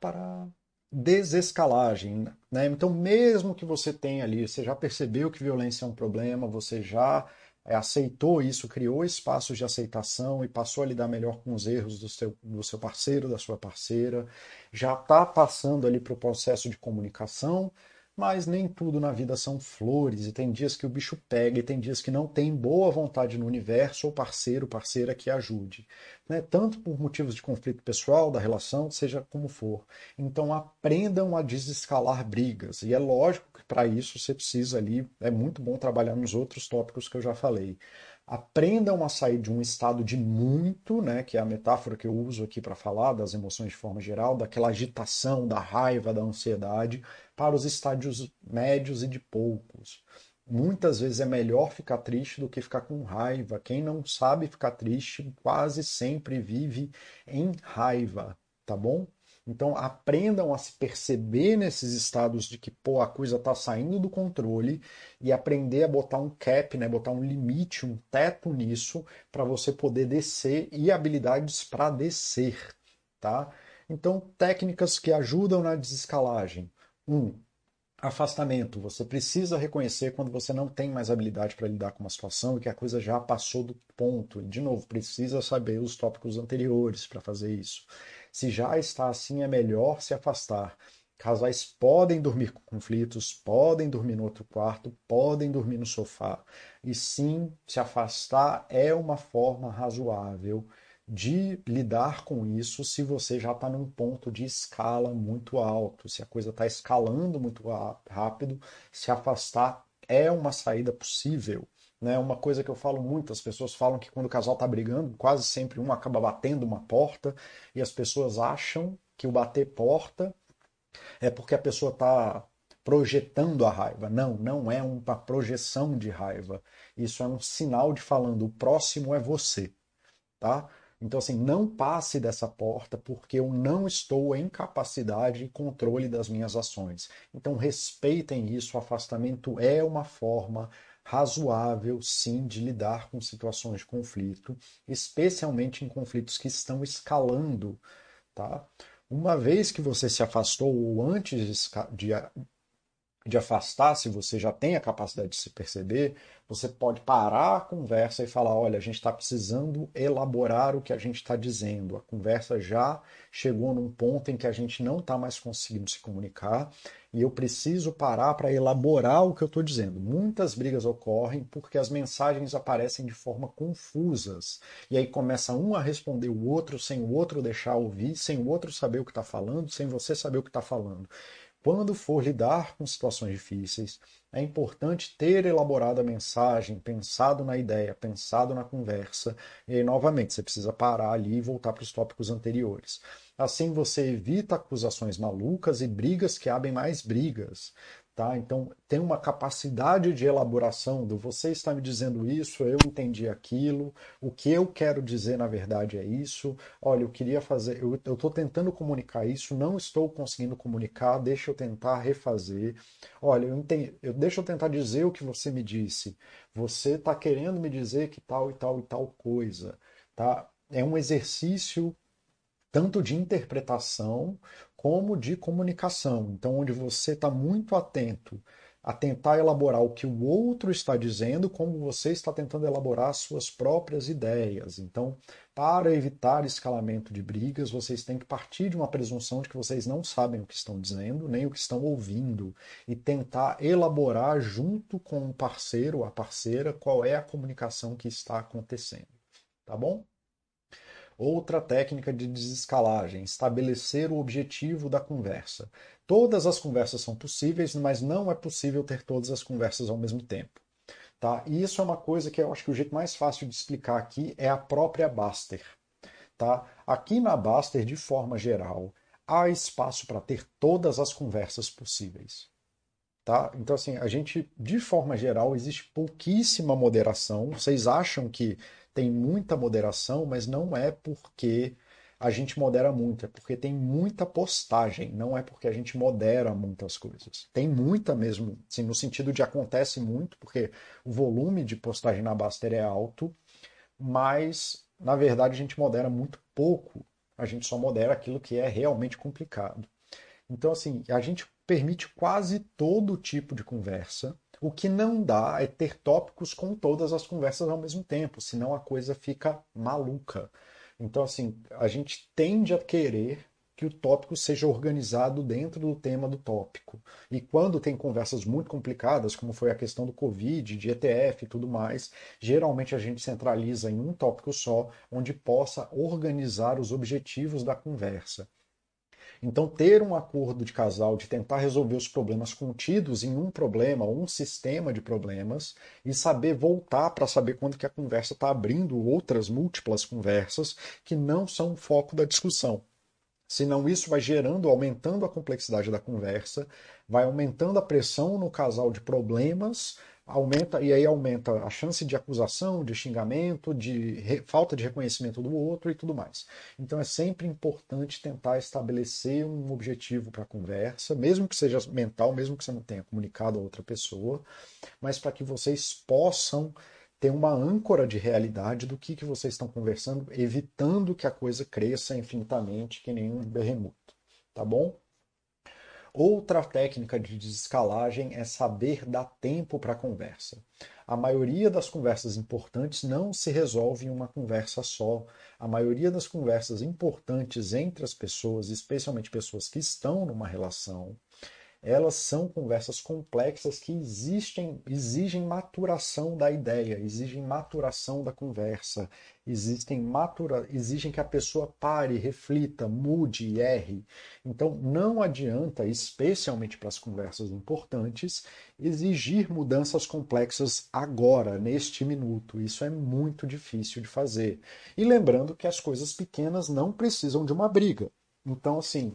[SPEAKER 1] Para desescalagem, né? Então mesmo que você tenha ali, você já percebeu que violência é um problema, você já é, aceitou isso, criou espaços de aceitação e passou a lidar melhor com os erros do seu, do seu parceiro, da sua parceira, já está passando ali para o processo de comunicação, mas nem tudo na vida são flores, e tem dias que o bicho pega, e tem dias que não tem boa vontade no universo ou parceiro, parceira que ajude. Né? Tanto por motivos de conflito pessoal, da relação, seja como for. Então aprendam a desescalar brigas. E é lógico que para isso você precisa ali, é muito bom trabalhar nos outros tópicos que eu já falei aprendam a sair de um estado de muito, né, que é a metáfora que eu uso aqui para falar das emoções de forma geral, daquela agitação, da raiva, da ansiedade, para os estádios médios e de poucos. Muitas vezes é melhor ficar triste do que ficar com raiva. Quem não sabe ficar triste quase sempre vive em raiva, tá bom? Então aprendam a se perceber nesses estados de que pô, a coisa está saindo do controle e aprender a botar um cap, né, botar um limite, um teto nisso para você poder descer e habilidades para descer. tá? Então, técnicas que ajudam na desescalagem. Um, afastamento. Você precisa reconhecer quando você não tem mais habilidade para lidar com uma situação e que a coisa já passou do ponto. E, de novo, precisa saber os tópicos anteriores para fazer isso. Se já está assim, é melhor se afastar. Casais podem dormir com conflitos, podem dormir no outro quarto, podem dormir no sofá. E sim, se afastar é uma forma razoável de lidar com isso se você já está num ponto de escala muito alto, se a coisa está escalando muito rápido, se afastar é uma saída possível. Né? Uma coisa que eu falo muito, as pessoas falam que quando o casal está brigando, quase sempre um acaba batendo uma porta e as pessoas acham que o bater porta é porque a pessoa está projetando a raiva. Não, não é uma projeção de raiva. Isso é um sinal de falando o próximo é você, tá? Então, assim, não passe dessa porta porque eu não estou em capacidade e controle das minhas ações. Então, respeitem isso. O afastamento é uma forma razoável, sim, de lidar com situações de conflito, especialmente em conflitos que estão escalando, tá? Uma vez que você se afastou ou antes de, de afastar, se você já tem a capacidade de se perceber, você pode parar a conversa e falar: olha, a gente está precisando elaborar o que a gente está dizendo. A conversa já chegou num ponto em que a gente não está mais conseguindo se comunicar e eu preciso parar para elaborar o que eu estou dizendo. Muitas brigas ocorrem porque as mensagens aparecem de forma confusas e aí começa um a responder o outro sem o outro deixar ouvir, sem o outro saber o que está falando, sem você saber o que está falando. Quando for lidar com situações difíceis, é importante ter elaborado a mensagem, pensado na ideia, pensado na conversa, e aí, novamente, você precisa parar ali e voltar para os tópicos anteriores. Assim você evita acusações malucas e brigas que abrem mais brigas. Tá? Então, tem uma capacidade de elaboração do você está me dizendo isso, eu entendi aquilo, o que eu quero dizer na verdade é isso. Olha, eu queria fazer, eu estou tentando comunicar isso, não estou conseguindo comunicar, deixa eu tentar refazer. Olha, eu entendi, eu, deixa eu tentar dizer o que você me disse. Você está querendo me dizer que tal e tal e tal coisa. Tá? É um exercício tanto de interpretação como de comunicação. Então, onde você está muito atento a tentar elaborar o que o outro está dizendo, como você está tentando elaborar suas próprias ideias. Então, para evitar escalamento de brigas, vocês têm que partir de uma presunção de que vocês não sabem o que estão dizendo, nem o que estão ouvindo, e tentar elaborar junto com o parceiro, a parceira, qual é a comunicação que está acontecendo. Tá bom? Outra técnica de desescalagem, estabelecer o objetivo da conversa. Todas as conversas são possíveis, mas não é possível ter todas as conversas ao mesmo tempo. Tá? E isso é uma coisa que eu acho que o jeito mais fácil de explicar aqui é a própria Baster. Tá? Aqui na Baster, de forma geral, há espaço para ter todas as conversas possíveis. Tá? Então, assim, a gente, de forma geral, existe pouquíssima moderação. Vocês acham que tem muita moderação, mas não é porque a gente modera muito, é porque tem muita postagem, não é porque a gente modera muitas coisas. Tem muita mesmo, assim, no sentido de acontece muito, porque o volume de postagem na Baster é alto, mas na verdade a gente modera muito pouco. A gente só modera aquilo que é realmente complicado. Então, assim, a gente permite quase todo tipo de conversa, o que não dá é ter tópicos com todas as conversas ao mesmo tempo, senão a coisa fica maluca. Então, assim, a gente tende a querer que o tópico seja organizado dentro do tema do tópico. E quando tem conversas muito complicadas, como foi a questão do Covid, de ETF e tudo mais, geralmente a gente centraliza em um tópico só, onde possa organizar os objetivos da conversa. Então, ter um acordo de casal de tentar resolver os problemas contidos em um problema ou um sistema de problemas e saber voltar para saber quando que a conversa está abrindo outras múltiplas conversas que não são o foco da discussão. Senão isso vai gerando, aumentando a complexidade da conversa, vai aumentando a pressão no casal de problemas, aumenta e aí aumenta a chance de acusação, de xingamento, de re, falta de reconhecimento do outro e tudo mais. Então é sempre importante tentar estabelecer um objetivo para a conversa, mesmo que seja mental, mesmo que você não tenha comunicado a outra pessoa, mas para que vocês possam ter uma âncora de realidade do que, que vocês estão conversando, evitando que a coisa cresça infinitamente que nem um berremoto, tá bom? Outra técnica de desescalagem é saber dar tempo para a conversa. A maioria das conversas importantes não se resolve em uma conversa só. A maioria das conversas importantes entre as pessoas, especialmente pessoas que estão numa relação, elas são conversas complexas que existem, exigem maturação da ideia, exigem maturação da conversa, existem matura, exigem que a pessoa pare, reflita, mude e erre. Então não adianta, especialmente para as conversas importantes, exigir mudanças complexas agora, neste minuto. Isso é muito difícil de fazer. E lembrando que as coisas pequenas não precisam de uma briga. Então, assim,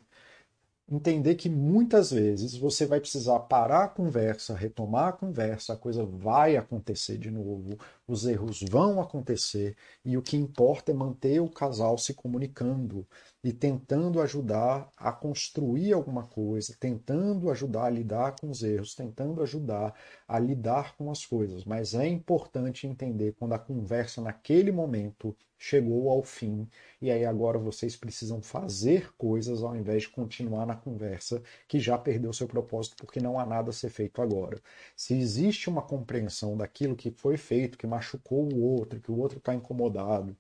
[SPEAKER 1] entender que muitas vezes você vai precisar parar a conversa, retomar a conversa, a coisa vai acontecer de novo, os erros vão acontecer e o que importa é manter o casal se comunicando e tentando ajudar a construir alguma coisa, tentando ajudar a lidar com os erros, tentando ajudar a lidar com as coisas. Mas é importante entender quando a conversa naquele momento chegou ao fim e aí agora vocês precisam fazer coisas ao invés de continuar na conversa que já perdeu seu propósito porque não há nada a ser feito agora. Se existe uma compreensão daquilo que foi feito, que machucou o outro, que o outro está incomodado,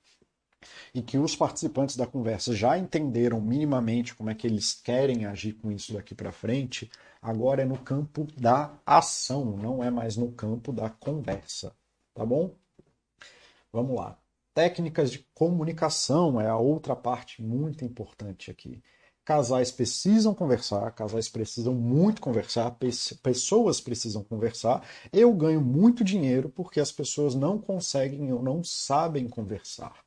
[SPEAKER 1] e que os participantes da conversa já entenderam minimamente como é que eles querem agir com isso daqui para frente, agora é no campo da ação, não é mais no campo da conversa, tá bom? Vamos lá. Técnicas de comunicação é a outra parte muito importante aqui. Casais precisam conversar, casais precisam muito conversar, pessoas precisam conversar. Eu ganho muito dinheiro porque as pessoas não conseguem ou não sabem conversar.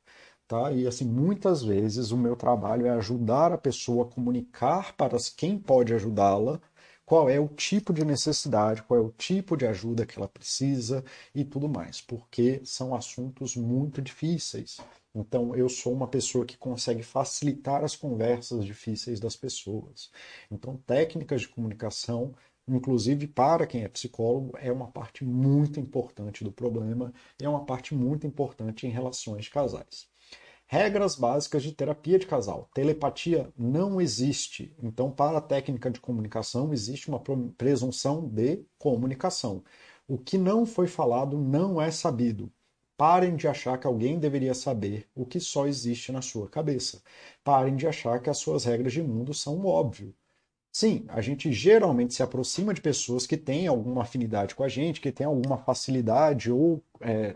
[SPEAKER 1] Tá? E assim, muitas vezes o meu trabalho é ajudar a pessoa a comunicar para quem pode ajudá-la qual é o tipo de necessidade, qual é o tipo de ajuda que ela precisa e tudo mais, porque são assuntos muito difíceis. Então, eu sou uma pessoa que consegue facilitar as conversas difíceis das pessoas. Então, técnicas de comunicação, inclusive para quem é psicólogo, é uma parte muito importante do problema e é uma parte muito importante em relações casais. Regras básicas de terapia de casal. Telepatia não existe. Então, para a técnica de comunicação, existe uma presunção de comunicação. O que não foi falado não é sabido. Parem de achar que alguém deveria saber o que só existe na sua cabeça. Parem de achar que as suas regras de mundo são óbvio. Sim, a gente geralmente se aproxima de pessoas que têm alguma afinidade com a gente, que têm alguma facilidade ou é,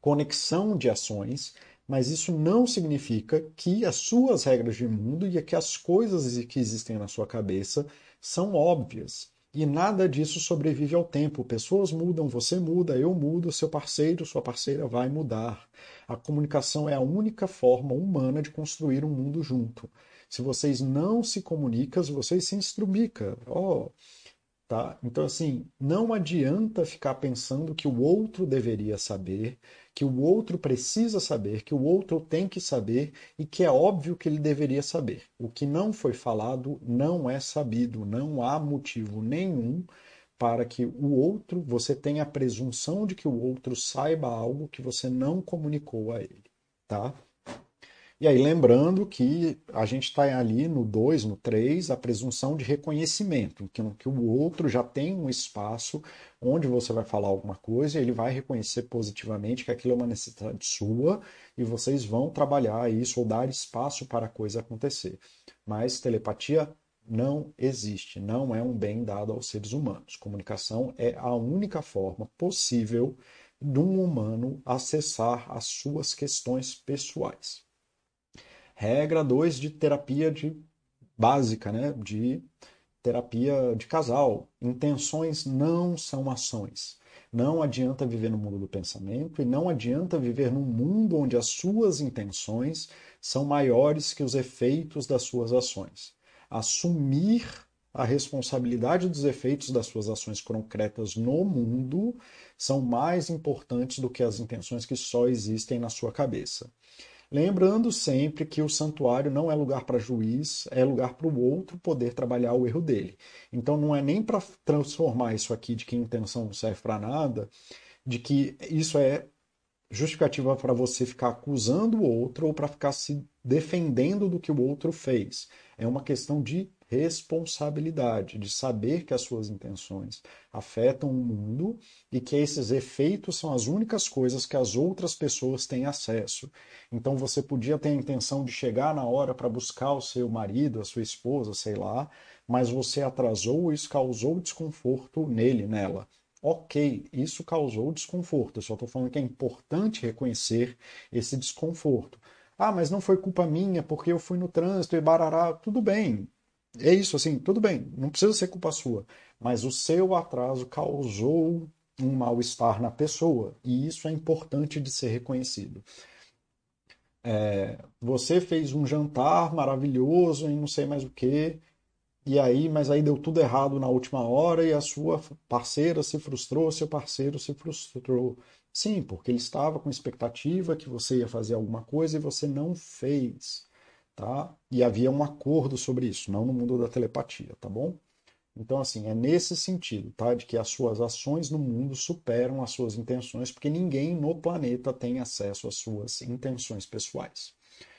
[SPEAKER 1] conexão de ações mas isso não significa que as suas regras de mundo e que as coisas que existem na sua cabeça são óbvias. E nada disso sobrevive ao tempo. Pessoas mudam, você muda, eu mudo, seu parceiro, sua parceira vai mudar. A comunicação é a única forma humana de construir um mundo junto. Se vocês não se comunicam, vocês se instrumicam. Oh, tá? Então, assim, não adianta ficar pensando que o outro deveria saber, que o outro precisa saber, que o outro tem que saber e que é óbvio que ele deveria saber. O que não foi falado não é sabido, não há motivo nenhum para que o outro, você tenha a presunção de que o outro saiba algo que você não comunicou a ele, tá? E aí, lembrando que a gente está ali no 2, no 3, a presunção de reconhecimento, que, que o outro já tem um espaço onde você vai falar alguma coisa e ele vai reconhecer positivamente que aquilo é uma necessidade sua e vocês vão trabalhar isso ou dar espaço para a coisa acontecer. Mas telepatia não existe, não é um bem dado aos seres humanos. Comunicação é a única forma possível de um humano acessar as suas questões pessoais. Regra 2 de terapia de básica, né? De terapia de casal. Intenções não são ações. Não adianta viver no mundo do pensamento e não adianta viver num mundo onde as suas intenções são maiores que os efeitos das suas ações. Assumir a responsabilidade dos efeitos das suas ações concretas no mundo são mais importantes do que as intenções que só existem na sua cabeça. Lembrando sempre que o santuário não é lugar para juiz, é lugar para o outro poder trabalhar o erro dele. Então não é nem para transformar isso aqui de que intenção não serve para nada, de que isso é justificativa para você ficar acusando o outro ou para ficar se defendendo do que o outro fez. É uma questão de responsabilidade, de saber que as suas intenções afetam o mundo e que esses efeitos são as únicas coisas que as outras pessoas têm acesso. Então você podia ter a intenção de chegar na hora para buscar o seu marido, a sua esposa, sei lá, mas você atrasou isso causou desconforto nele, nela. Ok, isso causou desconforto. Eu só estou falando que é importante reconhecer esse desconforto. Ah, mas não foi culpa minha porque eu fui no trânsito e barará. Tudo bem, é isso, assim, tudo bem, não precisa ser culpa sua, mas o seu atraso causou um mal-estar na pessoa, e isso é importante de ser reconhecido. É, você fez um jantar maravilhoso e não sei mais o que, e aí, mas aí deu tudo errado na última hora e a sua parceira se frustrou, seu parceiro se frustrou. Sim, porque ele estava com expectativa que você ia fazer alguma coisa e você não fez tá? E havia um acordo sobre isso, não no mundo da telepatia, tá bom? Então, assim, é nesse sentido, tá? De que as suas ações no mundo superam as suas intenções, porque ninguém no planeta tem acesso às suas intenções pessoais.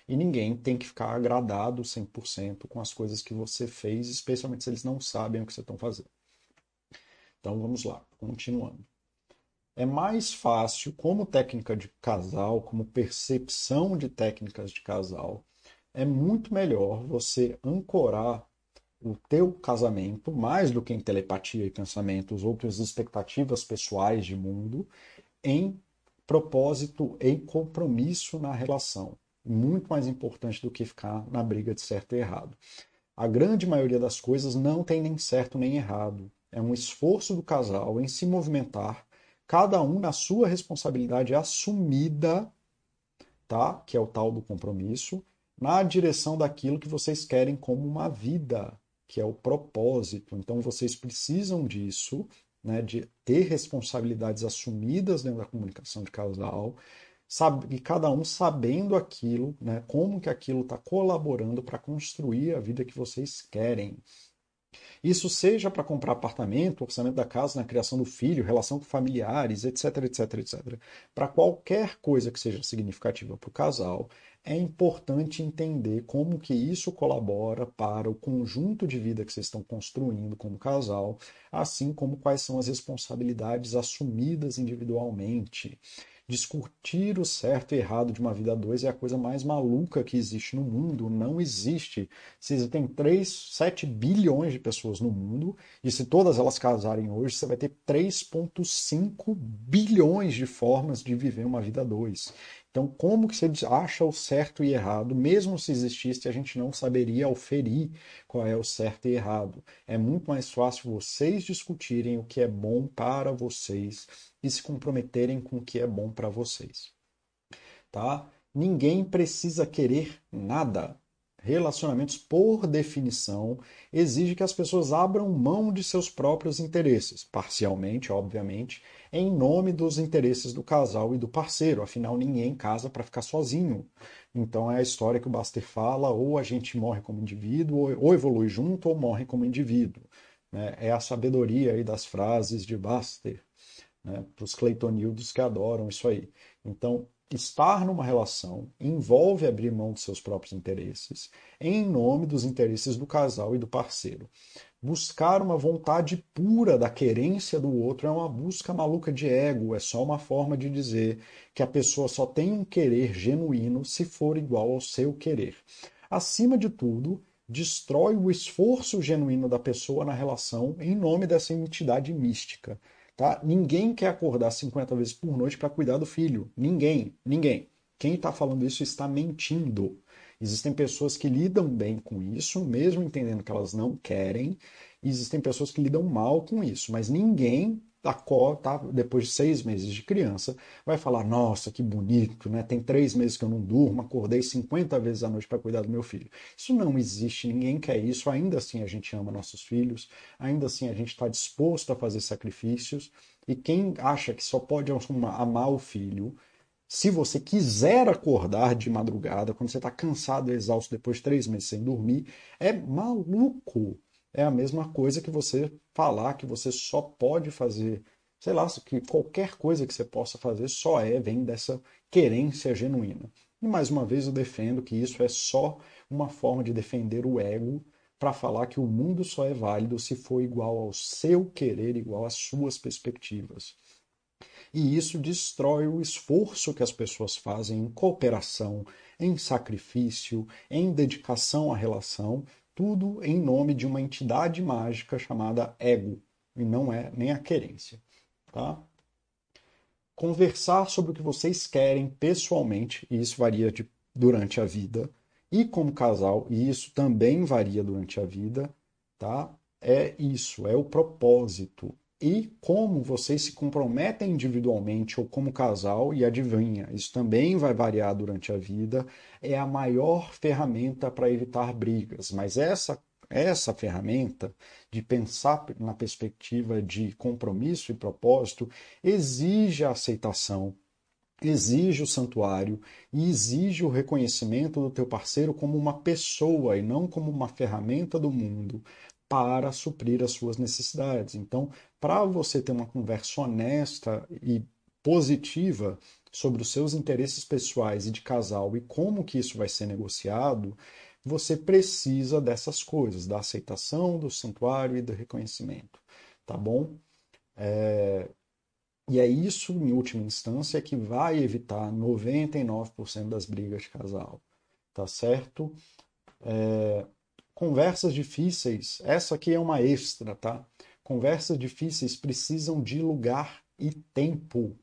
[SPEAKER 1] E ninguém tem que ficar agradado 100% com as coisas que você fez, especialmente se eles não sabem o que você estão fazendo. Então, vamos lá, continuando. É mais fácil, como técnica de casal, como percepção de técnicas de casal, é muito melhor você ancorar o teu casamento, mais do que em telepatia e pensamentos, outras expectativas pessoais de mundo, em propósito, em compromisso na relação. Muito mais importante do que ficar na briga de certo e errado. A grande maioria das coisas não tem nem certo nem errado. É um esforço do casal em se movimentar, cada um na sua responsabilidade assumida, tá? Que é o tal do compromisso, na direção daquilo que vocês querem como uma vida, que é o propósito. Então vocês precisam disso, né, de ter responsabilidades assumidas dentro da comunicação de casal, sabe, e cada um sabendo aquilo, né, como que aquilo está colaborando para construir a vida que vocês querem. Isso seja para comprar apartamento, orçamento da casa, na criação do filho, relação com familiares, etc, etc, etc. Para qualquer coisa que seja significativa para o casal, é importante entender como que isso colabora para o conjunto de vida que vocês estão construindo como casal, assim como quais são as responsabilidades assumidas individualmente. Discutir o certo e errado de uma vida a dois é a coisa mais maluca que existe no mundo. Não existe. Se existem 3, 7 bilhões de pessoas no mundo, e se todas elas casarem hoje, você vai ter 3,5 bilhões de formas de viver uma vida a dois. Então, como que você acha o certo e errado? Mesmo se existisse, a gente não saberia oferir qual é o certo e errado. É muito mais fácil vocês discutirem o que é bom para vocês e se comprometerem com o que é bom para vocês. Tá? Ninguém precisa querer nada. Relacionamentos, por definição, exige que as pessoas abram mão de seus próprios interesses, parcialmente, obviamente, em nome dos interesses do casal e do parceiro. Afinal, ninguém casa para ficar sozinho. Então é a história que o Baster fala: ou a gente morre como indivíduo, ou evolui junto, ou morre como indivíduo. Né? É a sabedoria aí das frases de Baster, né? para os cleitonildos que adoram isso aí. Então, estar numa relação envolve abrir mão dos seus próprios interesses em nome dos interesses do casal e do parceiro. Buscar uma vontade pura da querência do outro é uma busca maluca de ego, é só uma forma de dizer que a pessoa só tem um querer genuíno se for igual ao seu querer. Acima de tudo, destrói o esforço genuíno da pessoa na relação em nome dessa entidade mística. Tá? Ninguém quer acordar 50 vezes por noite para cuidar do filho. Ninguém, ninguém. Quem está falando isso está mentindo. Existem pessoas que lidam bem com isso, mesmo entendendo que elas não querem. Existem pessoas que lidam mal com isso, mas ninguém tá, depois de seis meses de criança, vai falar: Nossa, que bonito, né? Tem três meses que eu não durmo, acordei 50 vezes à noite para cuidar do meu filho. Isso não existe, ninguém quer isso. Ainda assim, a gente ama nossos filhos, ainda assim, a gente está disposto a fazer sacrifícios. E quem acha que só pode amar o filho se você quiser acordar de madrugada, quando você está cansado exausto depois de três meses sem dormir, é maluco. É a mesma coisa que você falar que você só pode fazer sei lá, que qualquer coisa que você possa fazer só é, vem dessa querência genuína. E mais uma vez eu defendo que isso é só uma forma de defender o ego para falar que o mundo só é válido se for igual ao seu querer, igual às suas perspectivas. E isso destrói o esforço que as pessoas fazem em cooperação, em sacrifício, em dedicação à relação, tudo em nome de uma entidade mágica chamada ego, e não é nem a querência. Tá? Conversar sobre o que vocês querem pessoalmente, e isso varia de, durante a vida, e como casal, e isso também varia durante a vida, tá? É isso, é o propósito. E como vocês se comprometem individualmente ou como casal, e adivinha, isso também vai variar durante a vida, é a maior ferramenta para evitar brigas. Mas essa, essa ferramenta de pensar na perspectiva de compromisso e propósito exige a aceitação, exige o santuário e exige o reconhecimento do teu parceiro como uma pessoa e não como uma ferramenta do mundo para suprir as suas necessidades. Então, para você ter uma conversa honesta e positiva sobre os seus interesses pessoais e de casal e como que isso vai ser negociado, você precisa dessas coisas, da aceitação, do santuário e do reconhecimento, tá bom? É, e é isso, em última instância, que vai evitar 99% das brigas de casal. Tá certo? É... Conversas difíceis, essa aqui é uma extra, tá? Conversas difíceis precisam de lugar e tempo.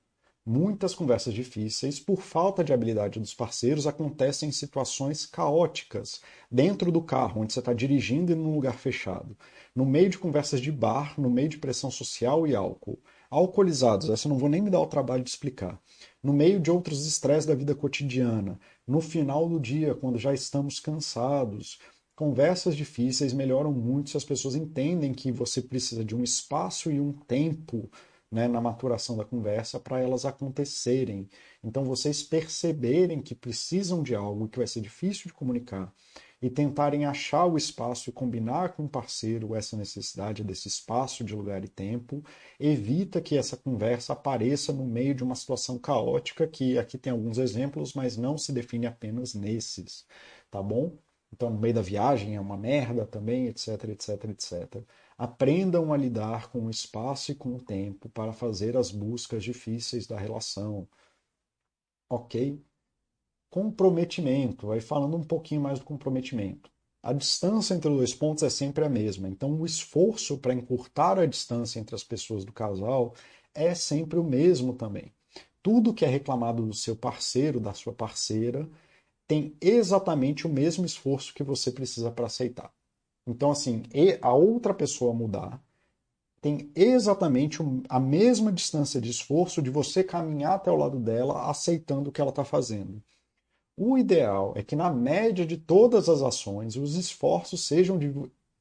[SPEAKER 1] Muitas conversas difíceis, por falta de habilidade dos parceiros, acontecem em situações caóticas, dentro do carro, onde você está dirigindo e num lugar fechado, no meio de conversas de bar, no meio de pressão social e álcool alcoolizados, essa eu não vou nem me dar o trabalho de explicar, no meio de outros estresses da vida cotidiana, no final do dia, quando já estamos cansados. Conversas difíceis melhoram muito se as pessoas entendem que você precisa de um espaço e um tempo né, na maturação da conversa para elas acontecerem. Então, vocês perceberem que precisam de algo que vai ser difícil de comunicar e tentarem achar o espaço e combinar com o parceiro essa necessidade desse espaço de lugar e tempo, evita que essa conversa apareça no meio de uma situação caótica, que aqui tem alguns exemplos, mas não se define apenas nesses, tá bom? Então, no meio da viagem é uma merda também, etc, etc, etc. Aprendam a lidar com o espaço e com o tempo para fazer as buscas difíceis da relação. Ok? Comprometimento, vai falando um pouquinho mais do comprometimento. A distância entre os dois pontos é sempre a mesma, então o esforço para encurtar a distância entre as pessoas do casal é sempre o mesmo também. Tudo que é reclamado do seu parceiro, da sua parceira, tem exatamente o mesmo esforço que você precisa para aceitar. Então, assim, a outra pessoa mudar tem exatamente a mesma distância de esforço de você caminhar até o lado dela, aceitando o que ela está fazendo. O ideal é que, na média de todas as ações, os esforços sejam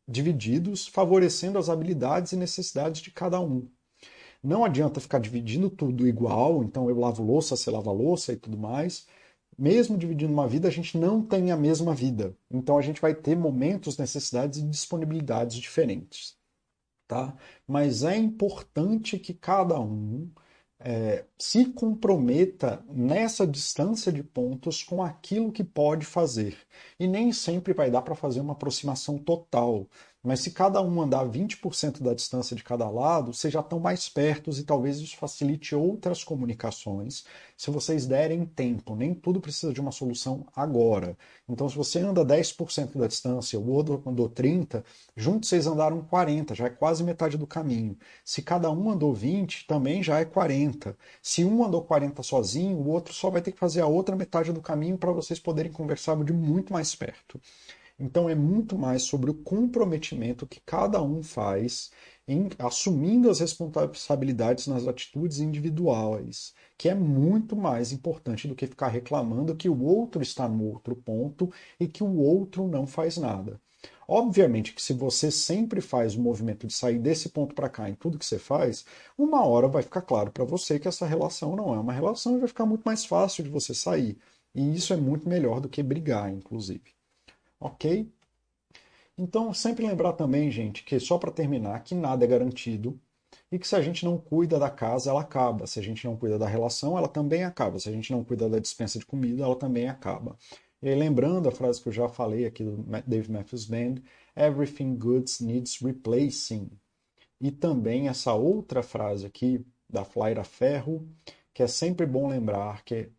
[SPEAKER 1] divididos, favorecendo as habilidades e necessidades de cada um. Não adianta ficar dividindo tudo igual, então eu lavo louça, você lava louça e tudo mais. Mesmo dividindo uma vida, a gente não tem a mesma vida. Então a gente vai ter momentos, necessidades e disponibilidades diferentes. Tá? Mas é importante que cada um é, se comprometa nessa distância de pontos com aquilo que pode fazer. E nem sempre vai dar para fazer uma aproximação total. Mas se cada um andar 20% da distância de cada lado, vocês já estão mais perto e talvez isso facilite outras comunicações se vocês derem tempo. Nem tudo precisa de uma solução agora. Então, se você anda 10% da distância, o outro andou 30%, juntos vocês andaram 40%, já é quase metade do caminho. Se cada um andou 20%, também já é 40%. Se um andou 40% sozinho, o outro só vai ter que fazer a outra metade do caminho para vocês poderem conversar de muito mais perto. Então é muito mais sobre o comprometimento que cada um faz em assumindo as responsabilidades nas atitudes individuais, que é muito mais importante do que ficar reclamando que o outro está no outro ponto e que o outro não faz nada. Obviamente que se você sempre faz o movimento de sair desse ponto para cá em tudo que você faz, uma hora vai ficar claro para você que essa relação não é uma relação e vai ficar muito mais fácil de você sair. E isso é muito melhor do que brigar, inclusive. Ok? Então, sempre lembrar também, gente, que só para terminar, que nada é garantido, e que se a gente não cuida da casa, ela acaba. Se a gente não cuida da relação, ela também acaba. Se a gente não cuida da dispensa de comida, ela também acaba. E aí, lembrando a frase que eu já falei aqui do Dave Matthews Band, Everything good needs replacing. E também essa outra frase aqui da Flaira Ferro, que é sempre bom lembrar que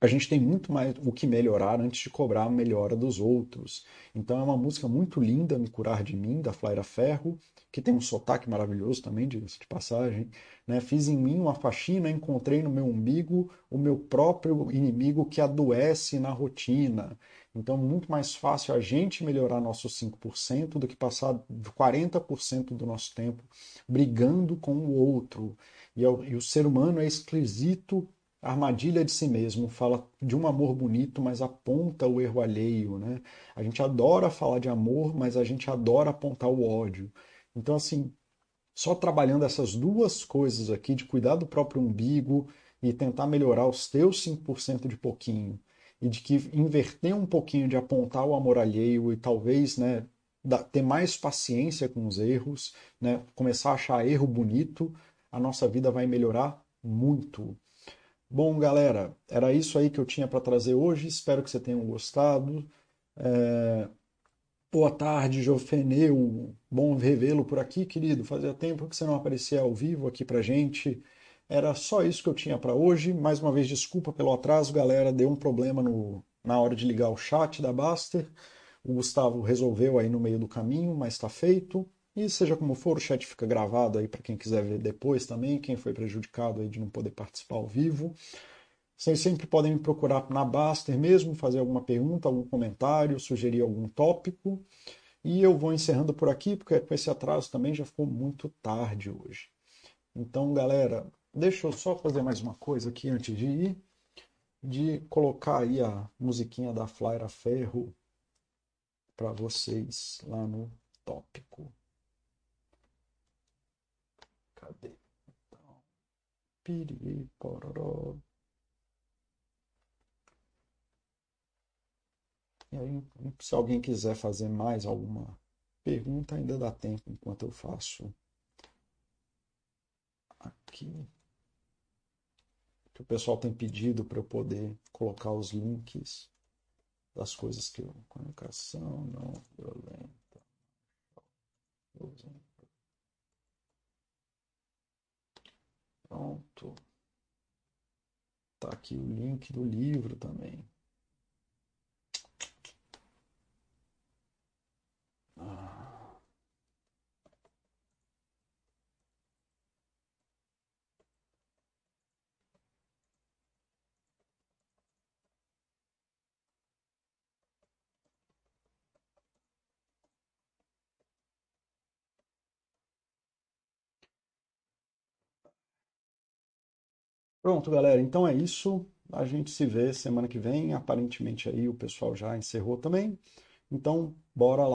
[SPEAKER 1] a gente tem muito mais o que melhorar antes de cobrar a melhora dos outros. Então é uma música muito linda, Me Curar de Mim, da Flaira Ferro, que tem um sotaque maravilhoso também, diga-se de passagem. Né? Fiz em mim uma faxina, encontrei no meu umbigo o meu próprio inimigo que adoece na rotina. Então, muito mais fácil a gente melhorar nossos 5% do que passar 40% do nosso tempo brigando com o outro. E, e o ser humano é esquisito armadilha de si mesmo, fala de um amor bonito, mas aponta o erro alheio, né? A gente adora falar de amor, mas a gente adora apontar o ódio. Então, assim, só trabalhando essas duas coisas aqui, de cuidar do próprio umbigo e tentar melhorar os teus 5% de pouquinho, e de que inverter um pouquinho de apontar o amor alheio e talvez, né, ter mais paciência com os erros, né, começar a achar erro bonito, a nossa vida vai melhorar muito. Bom, galera, era isso aí que eu tinha para trazer hoje. Espero que vocês tenham gostado. É... Boa tarde, Jofeneu. Bom revê-lo por aqui, querido. Fazia tempo que você não aparecia ao vivo aqui pra gente. Era só isso que eu tinha para hoje. Mais uma vez, desculpa pelo atraso, galera. Deu um problema no... na hora de ligar o chat da Baster. O Gustavo resolveu aí no meio do caminho, mas está feito. E seja como for, o chat fica gravado aí para quem quiser ver depois também, quem foi prejudicado aí de não poder participar ao vivo. Vocês sempre podem me procurar na Baster mesmo, fazer alguma pergunta, algum comentário, sugerir algum tópico. E eu vou encerrando por aqui, porque com esse atraso também já ficou muito tarde hoje. Então, galera, deixa eu só fazer mais uma coisa aqui antes de ir, de colocar aí a musiquinha da Flyra Ferro para vocês lá no tópico. Cadê? Então, piriri, pororó. E aí, se alguém quiser fazer mais alguma pergunta, ainda dá tempo enquanto eu faço aqui. Que o pessoal tem pedido para eu poder colocar os links das coisas que eu. Comunicação não violenta. Pronto. Tá aqui o link do livro também. Ah. Pronto, galera. Então é isso. A gente se vê semana que vem. Aparentemente aí o pessoal já encerrou também. Então, bora lá.